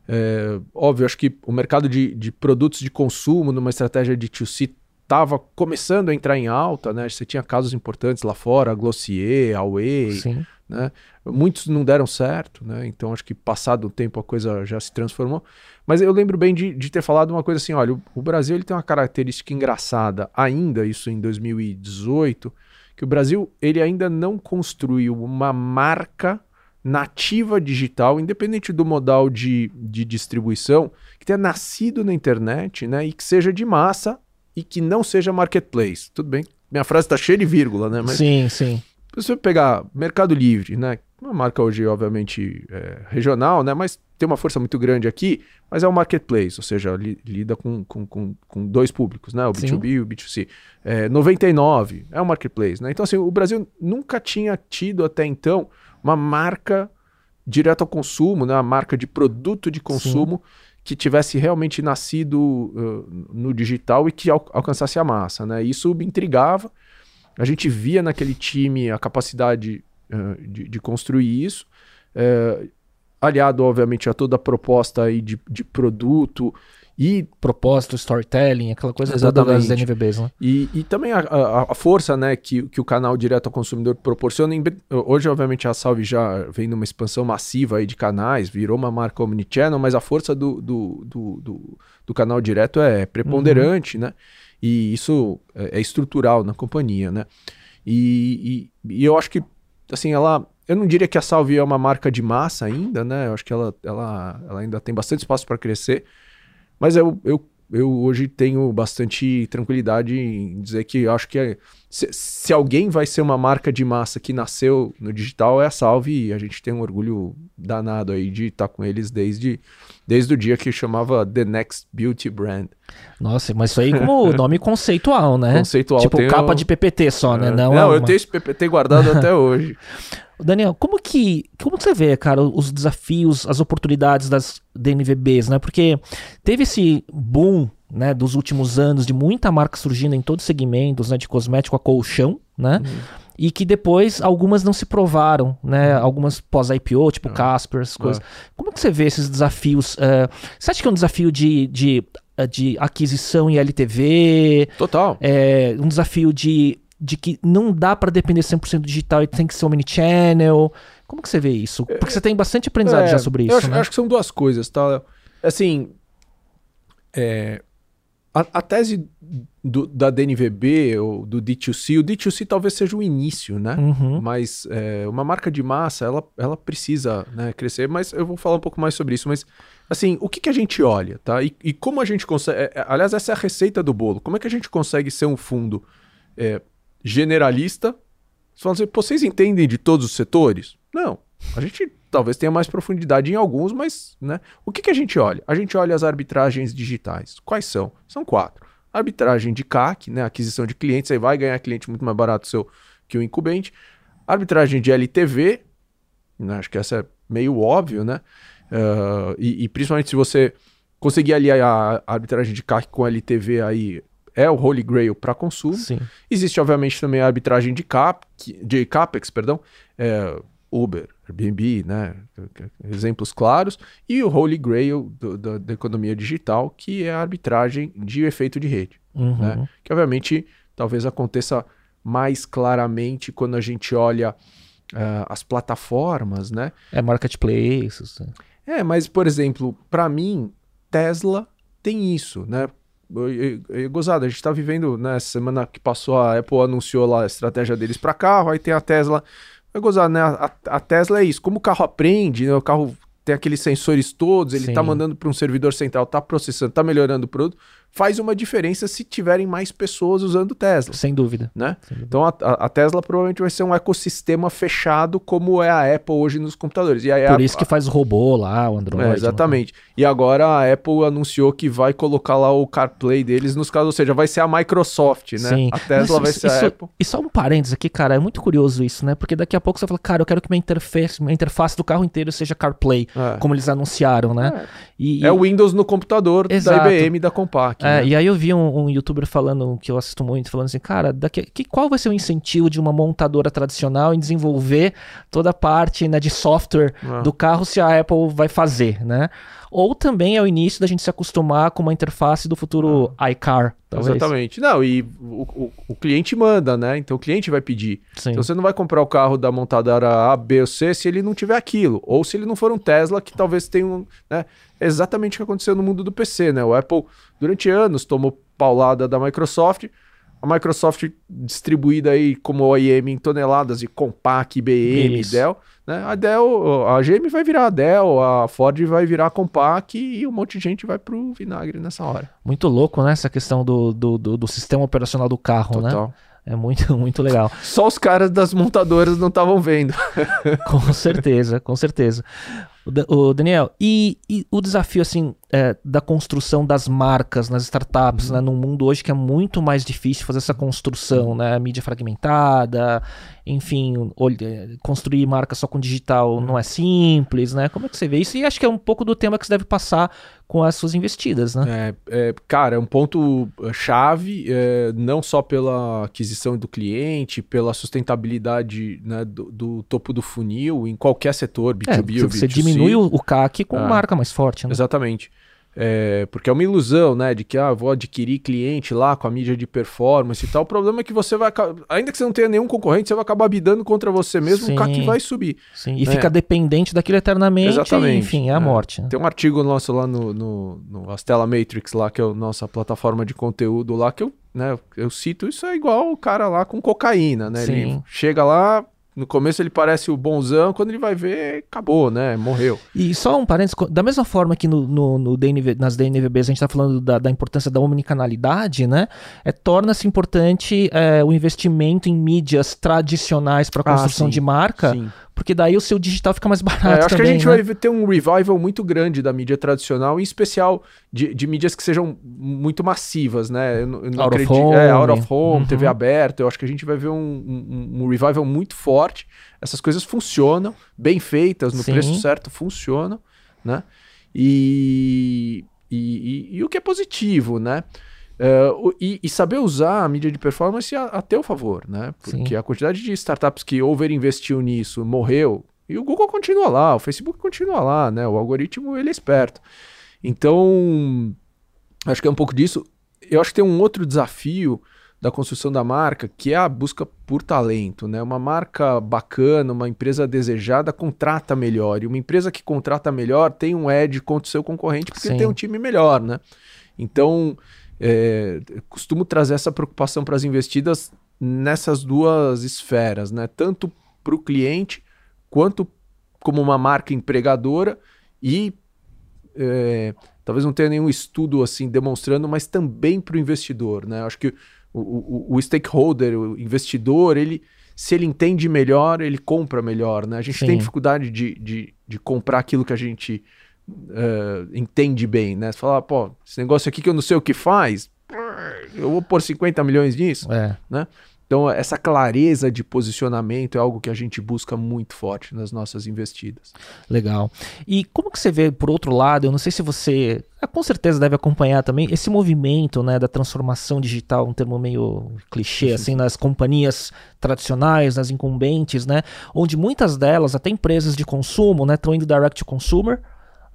É, óbvio, acho que o mercado de, de produtos de consumo numa estratégia de 2C estava começando a entrar em alta, né? Você tinha casos importantes lá fora, a Glossier, a Way, Sim. né? Muitos não deram certo, né? Então acho que passado o tempo a coisa já se transformou. Mas eu lembro bem de, de ter falado uma coisa assim, olha, o, o Brasil ele tem uma característica engraçada ainda, isso em 2018, que o Brasil ele ainda não construiu uma marca nativa digital, independente do modal de, de distribuição, que tenha nascido na internet né, e que seja de massa e que não seja marketplace. Tudo bem, minha frase está cheia de vírgula, né? Mas sim, sim. Se você pegar Mercado Livre, né? Uma marca hoje, obviamente, é, regional, né? Mas tem uma força muito grande aqui, mas é um marketplace, ou seja, li, lida com, com, com, com, dois públicos, né? O B2B Sim. e o B2C. É, 99 é um marketplace, né? Então, assim, o Brasil nunca tinha tido até então uma marca direto ao consumo, né? Uma marca de produto de consumo Sim. que tivesse realmente nascido uh, no digital e que al alcançasse a massa, né? Isso me intrigava. A gente via naquele time a capacidade uh, de, de, construir isso. Aliado, obviamente, a toda a proposta aí de, de produto e propósito, storytelling, aquela coisa Exatamente. toda das NVBs, né? E, e também a, a, a, força, né, que, que o canal direto ao consumidor proporciona. Hoje, obviamente, a Salve já vem numa expansão massiva aí de canais, virou uma marca omnichannel, mas a força do, do, do, do, do canal direto é preponderante, uhum. né? E isso é, é, estrutural na companhia, né? E, e, e eu acho que, assim, ela eu não diria que a Salve é uma marca de massa ainda, né? Eu acho que ela, ela, ela ainda tem bastante espaço para crescer. Mas eu, eu, eu hoje tenho bastante tranquilidade em dizer que eu acho que é, se, se, alguém vai ser uma marca de massa que nasceu no digital é a Salve e a gente tem um orgulho danado aí de estar com eles desde, desde o dia que chamava The Next Beauty Brand. Nossa, mas isso aí como nome conceitual, né? Conceitual. Tipo capa de PPT só, né? É. Não, Não é eu tenho esse PPT guardado até hoje. Daniel, como que, como que você vê, cara, os desafios, as oportunidades das DNVBs, né? Porque teve esse boom, né, dos últimos anos de muita marca surgindo em todos os segmentos, né, de cosmético a colchão, né? Uhum. E que depois algumas não se provaram, né? Uhum. Algumas pós-IPO, tipo uhum. Casper, essas coisas. Como que você vê esses desafios? Uh, você acha que é um desafio de, de, de aquisição em LTV? Total. É, um desafio de de que não dá para depender 100% digital e tem que ser omnichannel. Como que você vê isso? Porque você tem bastante aprendizado é, já sobre isso, eu acho, né? acho que são duas coisas, tá? Assim, é, a, a, tese do, da DNVB ou do D2C, o D2C talvez seja o início, né? Uhum. Mas é, uma marca de massa, ela, ela precisa né, crescer, mas eu vou falar um pouco mais sobre isso. Mas, assim, o que, que a gente olha, tá? E, e como a gente consegue... É, é, aliás, essa é a receita do bolo. Como é que a gente consegue ser um fundo... É, generalista. Você fala assim, vocês entendem de todos os setores? Não. A gente talvez tenha mais profundidade em alguns, mas né? o que, que a gente olha? A gente olha as arbitragens digitais. Quais são? São quatro. Arbitragem de CAC, né? aquisição de clientes, aí vai ganhar cliente muito mais barato seu que o incumbente. Arbitragem de LTV, né? acho que essa é meio óbvio, né? Uh, e, e, principalmente se você conseguir aliar a arbitragem de CAC com LTV aí é o Holy Grail para consumo. Sim. Existe, obviamente, também a arbitragem de, cap, de CAPEX, perdão, é, Uber, Airbnb, né? exemplos claros, e o Holy Grail do, do, da economia digital, que é a arbitragem de efeito de rede. Uhum. Né? Que, obviamente, talvez aconteça mais claramente quando a gente olha uh, as plataformas, né? É, marketplaces. Né? É, mas, por exemplo, para mim, Tesla tem isso, né? Gozada, a gente tá vivendo, né, semana que passou a Apple anunciou lá a estratégia deles para carro, aí tem a Tesla. É gozada, né? A, a, Tesla é isso, como o carro aprende, né, o carro tem aqueles sensores todos, ele tá Sim. tá mandando para um servidor central, tá processando, tá melhorando o produto. Faz uma diferença se tiverem mais pessoas usando Tesla. Sem dúvida. Né? Sem dúvida. Então a, a, Tesla provavelmente vai ser um ecossistema fechado como é a Apple hoje nos computadores. E Por a, isso que faz o robô lá, o Android. É, exatamente. E agora a Apple anunciou que vai colocar lá o CarPlay deles nos casos, ou seja, vai ser a Microsoft, né? Sim. A Tesla Mas vai isso- ser a isso- Apple. E só um parênteses aqui, cara, é muito curioso isso, né? Porque daqui a pouco você fala, cara, eu quero que minha interface, minha interface do carro inteiro seja CarPlay, É. como eles anunciaram, né? E, É o Windows no computador Exato. da IBM da Compaq. É, né? e aí eu vi um, um youtuber falando, que eu assisto muito, falando assim, cara, daqui, que, qual vai ser o incentivo de uma montadora tradicional em desenvolver toda a parte né, de software Ah. do carro se a Apple vai fazer, né? Ou também é o início da gente se acostumar com uma interface do futuro iCar, talvez. Ah. Exatamente. Não, e o, o- o cliente manda, né? Então o cliente vai pedir. Sim. Então você não vai comprar o carro da montadora A, B ou C se ele não tiver aquilo. Ou se ele não for um Tesla, que talvez tenha um. Né? É exatamente o que aconteceu no mundo do PC, né? O Apple, durante anos, tomou paulada da Microsoft. A Microsoft distribuída aí como OEM em toneladas de Compaq, IBM, Isso. Dell. Né? A Dell, a GM vai virar a Dell, a Ford vai virar a Compaq e um monte de gente vai pro vinagre nessa hora. Muito louco, né? Essa questão do, do, do, do sistema operacional do carro, né? Total. É muito, muito legal. Só os caras das montadoras não estavam vendo. Com certeza, com certeza. O Daniel, e, e o desafio assim é, da construção das marcas nas startups, né, num mundo hoje que é muito mais difícil fazer essa construção, né, mídia fragmentada, enfim, é, construir marca só com digital não é simples, né? Como é que você vê isso? E acho que é um pouco do tema que você deve passar com as suas investidas, né? É, é, cara, é um ponto eh, chave, é, não só pela aquisição do cliente, pela sustentabilidade né, do, do topo do funil em qualquer setor, É, B2B ou você B2C. diminui o, o CAC com Ah. marca mais forte, né? Exatamente. É, porque é uma ilusão, né? De que ah, vou adquirir cliente lá com a mídia de performance e tal. O problema é que você vai. Ainda que você não tenha nenhum concorrente, você vai acabar bidando contra você mesmo, o CAC Sim. vai subir. Sim, e É. fica dependente daquilo eternamente, Exatamente. e, enfim, é a É. morte. né? Tem um artigo nosso lá no, no, no Astela Matrix, lá, que é a nossa plataforma de conteúdo lá, que eu, né, eu cito, isso é igual o cara lá com cocaína, né? Ele Sim. chega lá, no começo ele parece o bonzão, quando ele vai ver, acabou, né? Morreu. E só um parênteses, da mesma forma que no, no, no DNV, nas DNVBs a gente está falando da, da importância da omnicanalidade, né? É, Torna-se importante é, o investimento em mídias tradicionais para Ah, construção sim. de marca, Sim. Porque daí o seu digital fica mais barato É, eu acho também, que a gente né? vai ter um revival muito grande da mídia tradicional, em especial de, de mídias que sejam muito massivas, né? Eu, eu não Out of acredito. home. É, out of home, Uhum. TV aberta. Eu acho que a gente vai ver um, um- um revival muito forte. Essas coisas funcionam, bem feitas, no Sim. preço certo, funcionam, né? E, e, e- e o que é positivo, né? O- e, e saber usar a mídia de performance a, a teu favor, né? Porque Sim. a quantidade de startups que overinvestiu nisso morreu, e o Google continua lá, o Facebook continua lá, né? O algoritmo, ele é esperto. Então, acho que é um pouco disso. Eu acho que tem um outro desafio da construção da marca, que é a busca por talento, né? Uma marca bacana, uma empresa desejada contrata melhor, e uma empresa que contrata melhor tem um edge contra o seu concorrente porque Sim. tem um time melhor, né? Então, é, costumo trazer essa preocupação para as investidas nessas duas esferas, né? Tanto para o cliente quanto como uma marca empregadora e é, talvez não tenha nenhum estudo assim demonstrando, mas também para o investidor, né? Acho que o, o, o stakeholder, o investidor, ele se ele entende melhor, ele compra melhor, né? A gente Sim. tem dificuldade de, de, de comprar aquilo que a gente eh, entende bem, né? Você fala, pô, esse negócio aqui que eu não sei o que faz, eu vou pôr 50 milhões nisso. É. Então, essa clareza de posicionamento é algo que a gente busca muito forte nas nossas investidas. Legal. E como que você vê, por outro lado, eu não sei se você, ah, com certeza deve acompanhar também, esse movimento né, da transformação digital, um termo meio clichê, assim, nas companhias tradicionais, nas incumbentes, né? Onde muitas delas, até empresas de consumo, né, estão indo direct to consumer,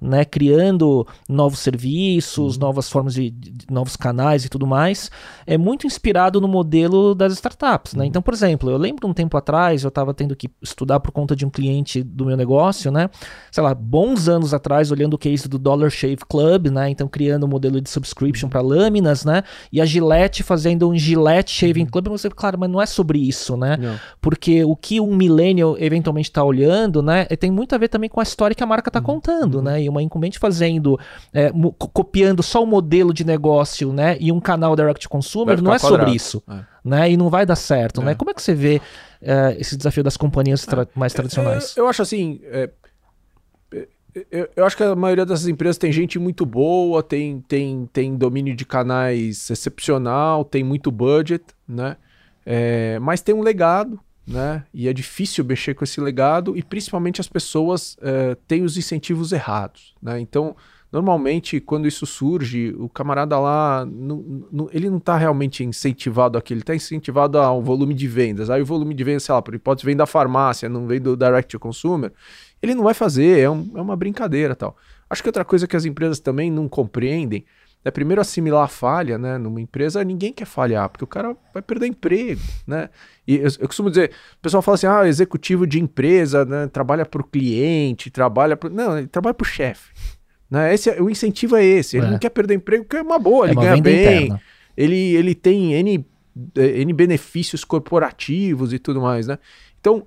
né, criando novos serviços, novas formas de, de- novos canais e tudo mais, é muito inspirado no modelo das startups, né? Então, por exemplo, eu lembro um tempo atrás, eu estava tendo que estudar por conta de um cliente do meu negócio, né? Sei lá, bons anos atrás, olhando o case do Dollar Shave Club, né? Então, criando um modelo de subscription para lâminas, né? E a Gillette fazendo um Gillette Shaving Club, você, claro, mas não é sobre isso, né? Não. Porque o que um millennial eventualmente está olhando, né, é- tem muito a ver também com a história que a marca está Uhum. contando, né? E uma incumbente fazendo, é, copiando só o modelo de negócio, né? E um canal direct consumer, não é quadrado. sobre isso. É. Né? E não vai dar certo, né? É. Como é que você vê é, esse desafio das companhias tra mais tradicionais? eu acho assim. Eu, eu, acho que a maioria dessas empresas tem gente muito boa, tem, tem, tem domínio de canais excepcional, tem muito budget, né? É, mas tem um legado, né? E é difícil mexer com esse legado e principalmente as pessoas é, têm os incentivos errados, né? Então, normalmente quando isso surge, o camarada lá, não, não, ele não está realmente incentivado aqui, ele está incentivado ao volume de vendas. Aí o volume de vendas, sei lá, por hipótese, vem da farmácia, não vem do direct to consumer ele não vai fazer, é, um, é uma brincadeira tal. Acho que outra coisa que as empresas também não compreendem é primeiro assimilar a falha, né? Numa empresa, ninguém quer falhar, porque o cara vai perder emprego, né? E eu, eu costumo dizer, o pessoal fala assim, ah, executivo de empresa, né? Trabalha para o cliente, trabalha para... Não, ele trabalha para o chefe. Né? Esse, é, o incentivo é esse, ele é. não quer perder emprego porque é uma boa, é ele uma ganha bem, ele, ele tem N, N benefícios corporativos e tudo mais, né? Então,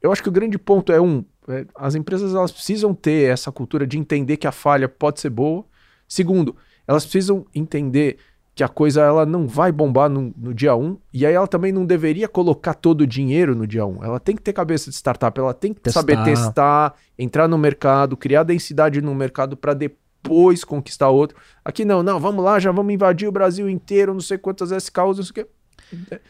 eu acho que o grande ponto é um, é, as empresas elas precisam ter essa cultura de entender que a falha pode ser boa. Segundo, elas precisam entender que a coisa ela não vai bombar no, no dia 1, um, e aí ela também não deveria colocar todo o dinheiro no dia 1. Um. Ela tem que ter cabeça de startup, ela tem que testar. saber testar, entrar no mercado, criar densidade no mercado para depois conquistar outro. Aqui não, não, vamos lá, já vamos invadir o Brasil inteiro, não sei quantas SKUs, não sei o que.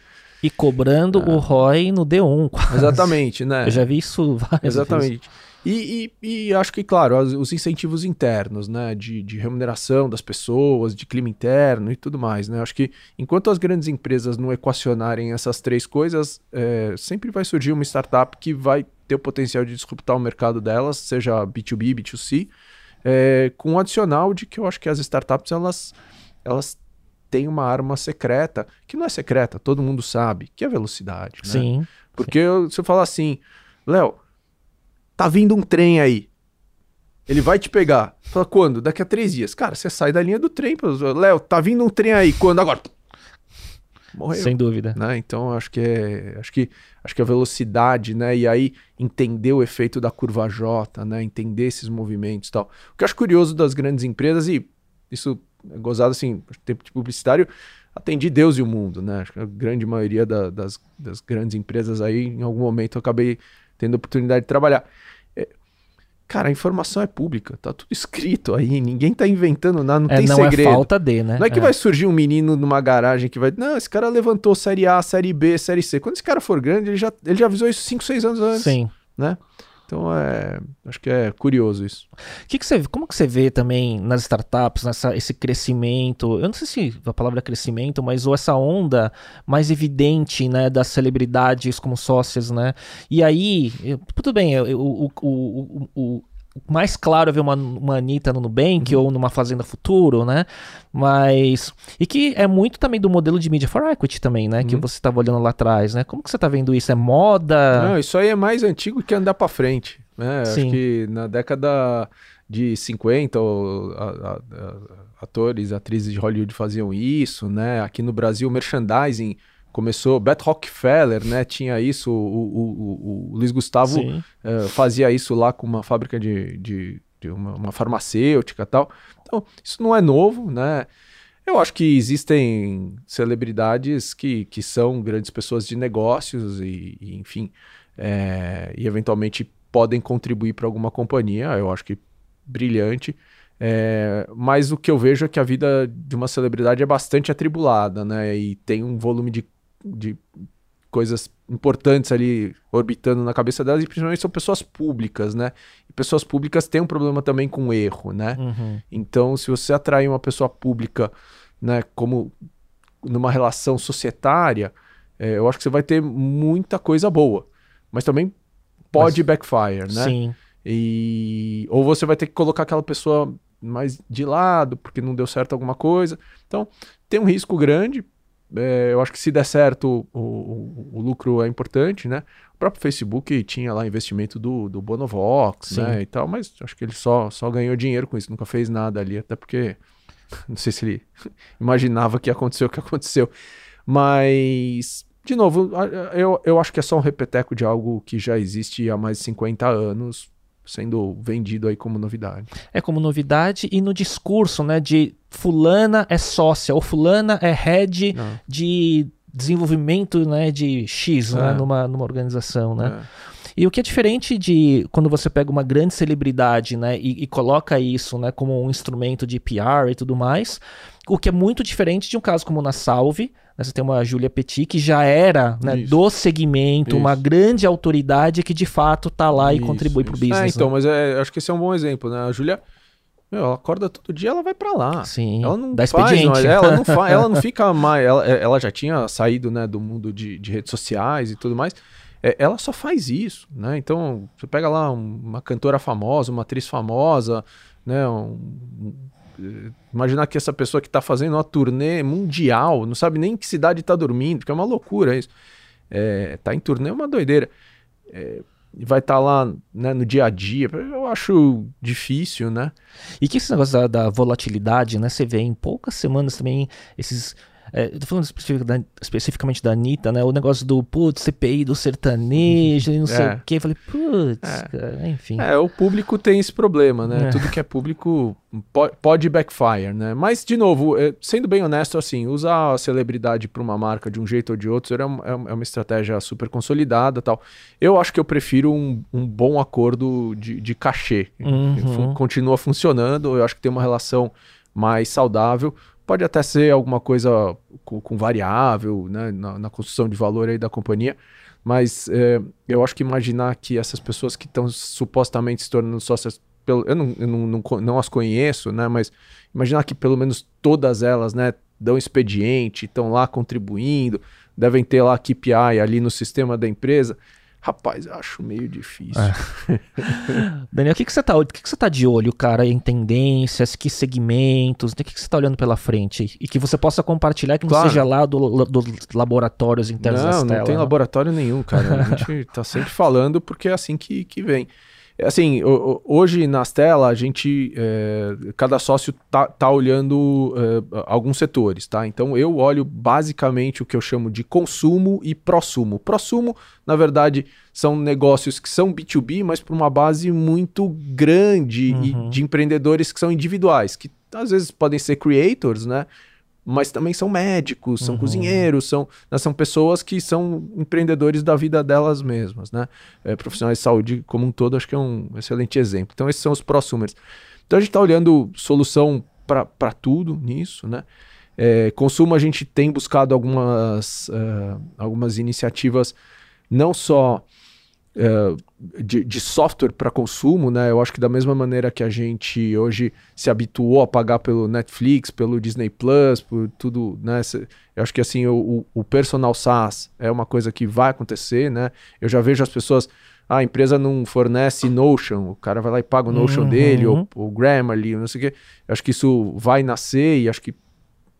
E cobrando ah. o ROI no D1. Quase. Exatamente, né? Eu já vi isso várias Exatamente. E, e, e, acho que, claro, os incentivos internos, né, de, de, remuneração das pessoas, de clima interno e tudo mais, né? Acho que enquanto as grandes empresas não equacionarem essas três coisas, é, sempre vai surgir uma startup que vai ter o potencial de disruptar o mercado delas, seja B2B, B2C, é, com um adicional de que eu acho que as startups, elas, elas tem uma arma secreta, que não é secreta, todo mundo sabe, que é a velocidade. Né? Sim. Porque sim. Eu, se eu falar assim, Léo, tá vindo um trem aí. Ele vai te pegar. Fala, quando? Daqui a três dias. Cara, você sai da linha do trem. Léo, tá vindo um trem aí. Quando? Agora. Morreu. Sem dúvida. Né? Então, acho que é. Acho que, acho que a velocidade, né? E aí, entender o efeito da curva J, né? Entender esses movimentos e tal. O que eu acho curioso das grandes empresas, e isso é gozado assim, tempo de publicitário, atendi Deus e o mundo, né? Acho que a grande maioria da, das, das, grandes empresas aí, em algum momento, eu acabei tendo a oportunidade de trabalhar. É, cara, a informação é pública, tá tudo escrito aí, ninguém tá inventando nada, não é, tem não é segredo. Não é falta de, né? Não é que é. vai surgir um menino numa garagem que vai. Não, esse cara levantou série A, série B, série C. Quando esse cara for grande, ele já, ele já avisou isso 5, 6 anos antes. Sim. Né? Então é, acho que é curioso isso. Que que você, como que você vê também nas startups, nessa, esse crescimento? Eu não sei se a palavra é crescimento, mas ou essa onda mais evidente, né, das celebridades como sócias, né? E aí, eu, tudo bem, o, o, o, o mais claro é ver uma, uma Anitta no Nubank uhum. ou numa Fazenda Futuro, né? Mas. E que é muito também do modelo de Media for Equity também, né? Uhum. Que você estava olhando lá atrás, né? Como que você está vendo isso? É moda? Não, isso aí é mais antigo que andar para frente. Né? Sim. Acho que na década de 50, ou, a, a, a, atores, atrizes de Hollywood faziam isso, né? Aqui no Brasil, merchandising começou, Beth Rockefeller, né, tinha isso, o, o, o, o Luiz Gustavo uh, fazia isso lá com uma fábrica de, de, de uma, uma, farmacêutica tal. Então, isso não é novo, né? Eu acho que existem celebridades que, que são grandes pessoas de negócios e, e enfim, é, e eventualmente podem contribuir para alguma companhia, eu acho que brilhante. É, mas o que eu vejo é que a vida de uma celebridade é bastante atribulada, né? E tem um volume de de coisas importantes ali orbitando na cabeça delas, e principalmente são pessoas públicas, né? E pessoas públicas têm um problema também com erro, né? Uhum. Então, se você atrai uma pessoa pública, né, como numa relação societária, é, eu acho que você vai ter muita coisa boa, mas também pode mas, backfire, né? Sim. E ou você vai ter que colocar aquela pessoa mais de lado porque não deu certo alguma coisa. Então, tem um risco grande, é, eu acho que se der certo, o, o, o, lucro é importante, né? O próprio Facebook tinha lá investimento do, do Bonovox, Sim. né? E tal, mas acho que ele só, só ganhou dinheiro com isso, nunca fez nada ali, até porque não sei se ele imaginava que ia acontecer o que aconteceu. Mas, de novo, eu, eu acho que é só um repeteco de algo que já existe há mais de 50 anos, sendo vendido aí como novidade. É como novidade e no discurso, né, de fulana é sócia ou fulana é head Não. de desenvolvimento, né, de X, né, É. numa, numa organização, né? É. E o que é diferente de quando você pega uma grande celebridade, né, e, e coloca isso, né, como um instrumento de PR e tudo mais, o que é muito diferente de um caso como o na Salve, né, você tem uma Julia Petit que já era, né, Isso. do segmento, uma Isso. grande autoridade que de fato tá lá e Isso, contribui pro isso. business. É, então, né? mas é, acho que esse é um bom exemplo, né? A Júlia, meu, ela acorda todo dia, ela vai pra lá. Sim, Ela não dá faz, expediente. não, ela, não fa, ela não fica mais. Ela, ela já tinha saído né, do mundo de, de redes sociais e tudo mais. É, ela só faz isso, né? Então, você pega lá um- uma cantora famosa, uma atriz famosa, né? um- um- imaginar que essa pessoa que tá fazendo uma turnê mundial, não sabe nem em que cidade tá dormindo, porque é uma loucura isso. É, tá em turnê é uma doideira. É, e vai estar lá né, no dia a dia. Eu acho difícil, né? E que esse negócio da, da volatilidade, né? Você vê em poucas semanas também esses. É, eu tô falando especific- da- especificamente da Anitta, né? O negócio do putz, CPI do sertanejo e não sei É. o quê. Eu falei, putz, É. cara, enfim. É, o público tem esse problema, né? É. Tudo que é público po- pode backfire, né? Mas, de novo, é, sendo bem honesto, assim, usar a celebridade para uma marca de um jeito ou de outro é uma, é uma- é estratégia super consolidada tal. Eu acho que eu prefiro um, um bom acordo de, de cachê. Uhum. Continua funcionando, eu acho que tem uma relação mais saudável. Pode até ser alguma coisa com, com variável, né? Na, na construção de valor aí da companhia. Mas é, eu acho que imaginar que essas pessoas que estão supostamente se tornando sócias, pelo, eu, não, eu não, não, não as conheço, né? Mas imaginar que pelo menos todas elas, né, dão expediente, estão lá contribuindo, devem ter lá KPI ali no sistema da empresa. Rapaz, eu acho meio difícil. É. Daniel, o que, que você tá, o que, que você tá de olho, cara, em tendências, que segmentos, o que, que você tá olhando pela frente? E que você possa compartilhar que não Claro. seja lá do, dos laboratórios internos Não, não tem né? laboratório nenhum, cara. A gente tá sempre falando porque é assim que, que vem. Assim, hoje na Stella, a gente, é, cada sócio tá, tá olhando é, alguns setores, tá? Então eu olho basicamente o que eu chamo de consumo e prosumo. Prosumo, na verdade, são negócios que são B2B, mas por uma base muito grande e Uhum. de empreendedores que são individuais, que às vezes podem ser creators, né? Mas também são médicos, são Uhum. cozinheiros, são, né, são pessoas que são empreendedores da vida delas mesmas, né? É, profissionais de saúde como um todo, acho que é um excelente exemplo. Então, esses são os prosumers. Então, a gente está olhando solução para tudo nisso, né? É, consumo, a gente tem buscado algumas, eh, algumas iniciativas, não só eh, de, de software para consumo, né? Eu acho que da mesma maneira que a gente hoje se habituou a pagar pelo Netflix, pelo Disney Plus, por tudo, né? Eu acho que assim, o, o- personal SaaS é uma coisa que vai acontecer, né? Eu já vejo as pessoas. Ah, a empresa não fornece Notion, o cara vai lá e paga o Notion Uhum. dele, ou o Grammarly, não sei o quê. Eu acho que isso vai nascer e acho que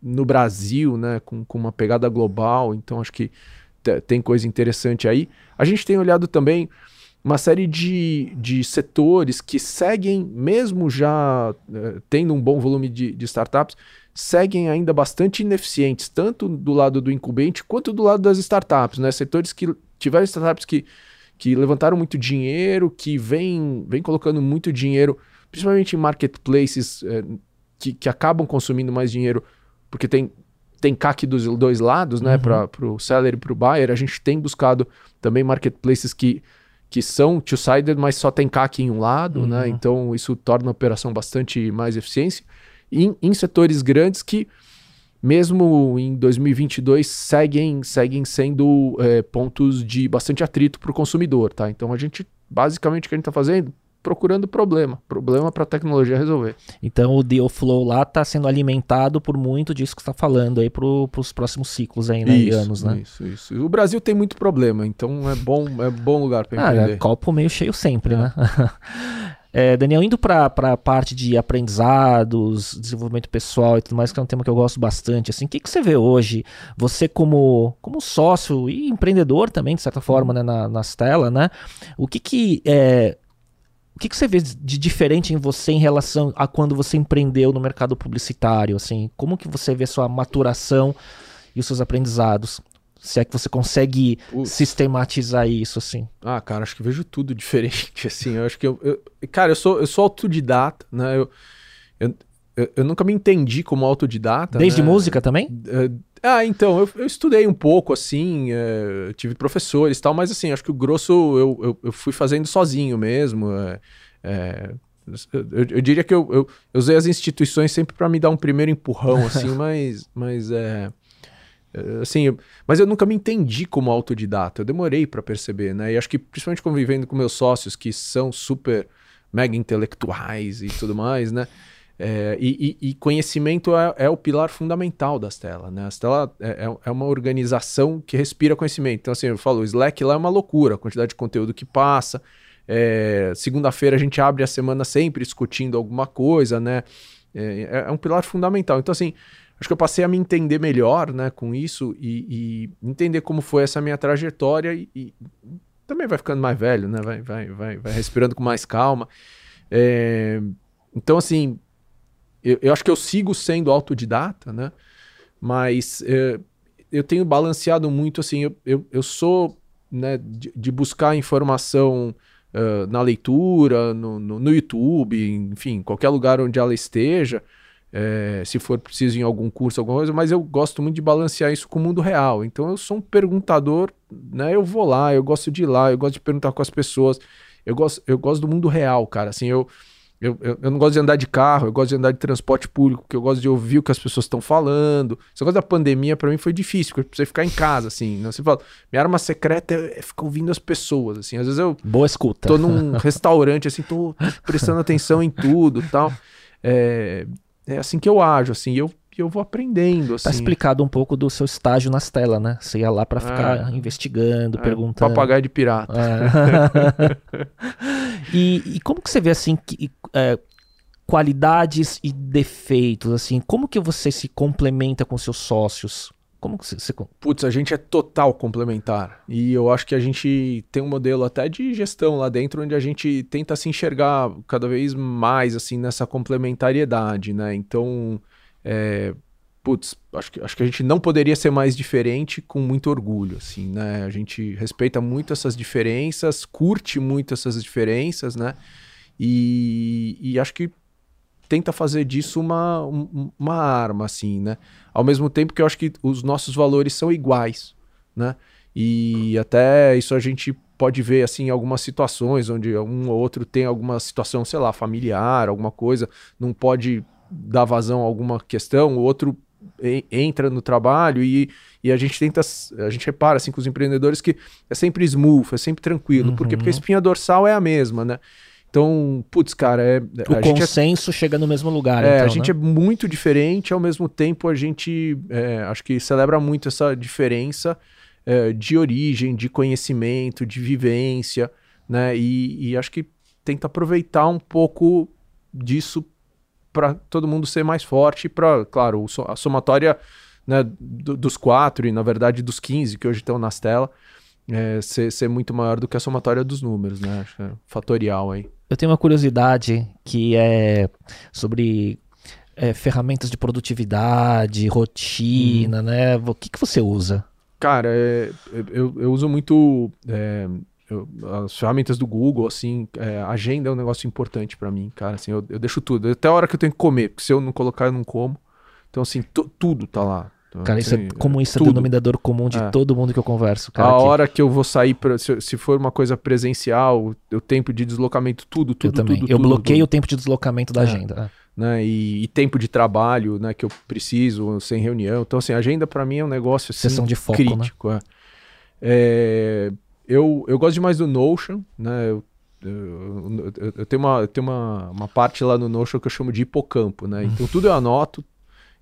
no Brasil, né, com, com uma pegada global, então acho que te- tem coisa interessante aí. A gente tem olhado também uma série de, de setores que seguem, mesmo já eh, tendo um bom volume de, de startups, seguem ainda bastante ineficientes, tanto do lado do incumbente quanto do lado das startups, né? Setores que tiveram startups que, que levantaram muito dinheiro, que vêm vem colocando muito dinheiro, principalmente em marketplaces eh, que, que acabam consumindo mais dinheiro, porque tem, tem CAC dos dois lados, né? Uhum. Para o seller e para o buyer. A gente tem buscado também marketplaces que, que são two-sided, mas só tem CAC em um lado, né? Uhum. Então isso torna a operação bastante mais eficiente. Em, em setores grandes que, mesmo em 2022, seguem, seguem sendo eh, pontos de bastante atrito para o consumidor, tá? Então a gente, basicamente, o que a gente está fazendo? Procurando problema. Problema para a tecnologia resolver. Então o deal flow lá tá sendo alimentado por muito disso que você tá falando aí pro, pros próximos ciclos aí, né? e anos, né? Isso, isso. O Brasil tem muito problema, então é bom, é bom lugar para Ah, empreender. é copo meio cheio sempre, É. né? É, Daniel, indo para a parte de aprendizados, desenvolvimento pessoal e tudo mais, que é um tema que eu gosto bastante, assim, o que, que você vê hoje, você como, como sócio e empreendedor também, de certa forma, né, na, na Stella, né? O que que, é, o que que você vê de diferente em você em relação a quando você empreendeu no mercado publicitário, assim? Como que você vê sua maturação e os seus aprendizados? Se é que você consegue sistematizar isso, assim. Ah, cara, acho que vejo tudo diferente, assim. Eu acho que eu. eu- cara, eu sou, eu sou autodidata, né? Eu, eu, eu, eu nunca me entendi como autodidata. Desde né? música também? Ah, então, eu, eu estudei um pouco, assim, é, tive professores e tal, mas assim, acho que o grosso eu, eu, eu fui fazendo sozinho mesmo. é, é, eu, eu diria que eu, eu, usei as instituições sempre para me dar um primeiro empurrão, assim, mas, mas é, assim, mas eu nunca me entendi como autodidata. Eu demorei para perceber, né? E acho que principalmente convivendo com meus sócios que são super mega intelectuais e tudo mais, né? É, e, e- conhecimento é, é o pilar fundamental das telas, né? As telas é, é- é uma organização que respira conhecimento. Então, assim, eu falo, o Slack lá é uma loucura, a quantidade de conteúdo que passa. É, Segunda-feira a gente abre a semana sempre discutindo alguma coisa, né? É, é- um pilar fundamental. Então, assim, acho que eu passei a me entender melhor, né, com isso e, e entender como foi essa minha trajetória e, e também vai ficando mais velho, né? Vai, vai, vai, vai respirando com mais calma. Então, assim, eu, eu acho que eu sigo sendo autodidata, né? Mas é, eu tenho balanceado muito, assim, eu, eu, eu sou né, de, de buscar informação ah, na leitura, no, no, no YouTube, enfim, qualquer lugar onde ela esteja, é, se for preciso em algum curso, alguma coisa, mas eu gosto muito de balancear isso com o mundo real. Então eu sou um perguntador, né? Eu vou lá, eu gosto de ir lá, eu gosto de perguntar com as pessoas. Eu gosto, eu gosto do mundo real, cara. Assim, eu, eu, eu, eu não gosto de andar de carro, eu gosto de andar de transporte público, porque eu gosto de ouvir o que as pessoas estão falando. Esse negócio da pandemia, pra mim, foi difícil, porque você ficar em casa, assim. Né? Você fala, minha arma secreta é é ficar ouvindo as pessoas, assim. Às vezes eu Boa escuta. tô num restaurante, assim, tô, prestando atenção em tudo e tal. É, é assim que eu ajo, assim, eu, e eu vou aprendendo, assim. Tá explicado um pouco do seu estágio nas telas, né? Você ia lá pra ficar investigando, É, perguntando. Papagaio de pirata. É. e, e como que você vê assim que, é, qualidades e defeitos assim? Como que você se complementa com seus sócios? Como que você, você- Putz, a gente é total complementar. E eu acho que a gente tem um modelo até de gestão lá dentro, onde a gente tenta se enxergar cada vez mais, assim, nessa complementariedade, né? Então, é, putz, acho que, acho que a gente não poderia ser mais diferente com muito orgulho, assim, né? A gente respeita muito essas diferenças, curte muito essas diferenças, né? E, e acho que tenta fazer disso uma, um- uma arma, assim, né? Ao mesmo tempo que eu acho que os nossos valores são iguais, né? E até isso a gente pode ver, assim, algumas situações onde um ou outro tem alguma situação, sei lá, familiar, alguma coisa, não pode dar vazão a alguma questão, o outro en- entra no trabalho e, e a gente tenta, a gente repara, assim, com os empreendedores que é sempre smooth, é sempre tranquilo. Por quê? Porque a Uhum. espinha dorsal é a mesma, né? Então, putz, cara, é, o a gente é consenso chega no mesmo lugar. é, então, a gente né? é muito diferente, ao mesmo tempo a gente é, acho que celebra muito essa diferença é, de origem, de conhecimento, de vivência, né? E, e acho que tenta aproveitar um pouco disso para todo mundo ser mais forte, para, claro, a somatória né, do- dos quatro e, na verdade, dos 15 que hoje estão nas telas, é, ser, ser muito maior do que a somatória dos números, né? Acho que é fatorial aí. Eu tenho uma curiosidade que é sobre é, ferramentas de produtividade, rotina, Uhum. né? O que, que você usa? Cara, é, eu, eu uso muito é, eu- as ferramentas do Google, assim, é, agenda é um negócio importante pra mim, cara, assim, eu, eu deixo tudo, até a hora que eu tenho que comer, porque se eu não colocar, eu não como. Então, assim, tu- tudo tá lá. Então, Cara, isso é, assim, como isso é denominador comum de É. todo mundo que eu converso, cara. a que- hora que eu vou sair, pra, se, se for uma coisa presencial, o tempo de deslocamento, tudo, eu tudo, também. tudo. eu tudo, bloqueio tudo, o tempo de deslocamento da É. agenda. né? E, e tempo de trabalho, né? Que eu preciso, sem reunião. Então, assim, agenda pra mim é um negócio, assim, Sessão de foco, né? crítico. é. É, eu, eu gosto demais do Notion, né? Eu, eu, eu- eu tenho, uma, eu tenho uma, uma parte lá no Notion que eu chamo de hipocampo, né? Então tudo eu anoto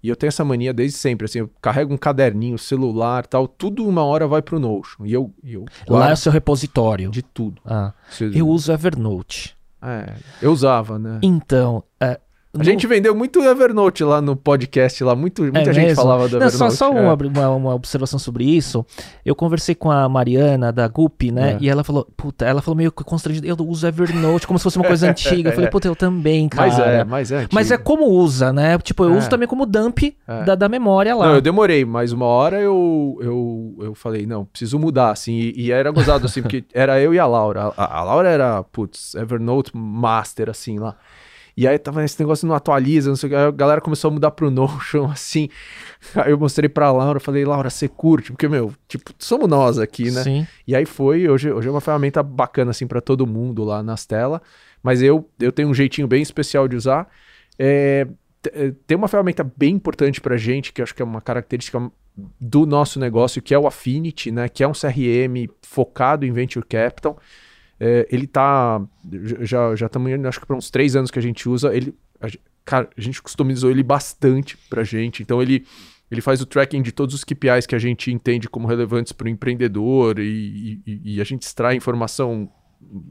e eu tenho essa mania desde sempre, assim, eu carrego um caderninho, celular tal, tudo uma hora vai pro Notion e eu, eu Lá é o seu repositório. de tudo. Ah, eu uso Evernote. é, eu usava, né? Então, é, A No- gente vendeu muito Evernote lá no podcast, lá muito, muita É gente mesmo? falava do Não, Evernote. só só é. uma, uma, uma observação sobre isso. Eu conversei com a Mariana da Gup, né? É. E ela falou, puta, ela falou meio constrangida, eu uso Evernote como se fosse uma coisa antiga. Eu falei, puta, eu também, cara. Mas é, mas é. Mas é antigo. como usa, né? Tipo, eu É. uso também como dump É. da, da memória lá. Não, eu demorei, mas uma hora eu, eu, eu falei, não, preciso mudar, assim, e, e era gozado, assim, porque era eu e a Laura. A, a Laura era, putz, Evernote Master, assim, lá. E aí tava esse negócio não atualiza, não sei o que, aí a galera começou a mudar pro Notion, assim. Aí eu mostrei pra Laura, falei, Laura, você curte? Porque, meu, tipo, somos nós aqui, né? Sim. E aí foi, hoje, hoje é uma ferramenta bacana, assim, pra todo mundo lá nas telas. Mas eu, eu tenho um jeitinho bem especial de usar. É, é, tem uma ferramenta bem importante pra gente, que acho que é uma característica do nosso negócio, que é o Affinity, né? Que é um CRM focado em Venture Capital. É, ele tá. Já já estamos indo, acho que para uns três anos que a gente usa. Ele, a, cara, a gente customizou ele bastante pra gente. Então ele, ele faz o tracking de todos os KPIs que a gente entende como relevantes para o empreendedor e, e- e a gente extrai informação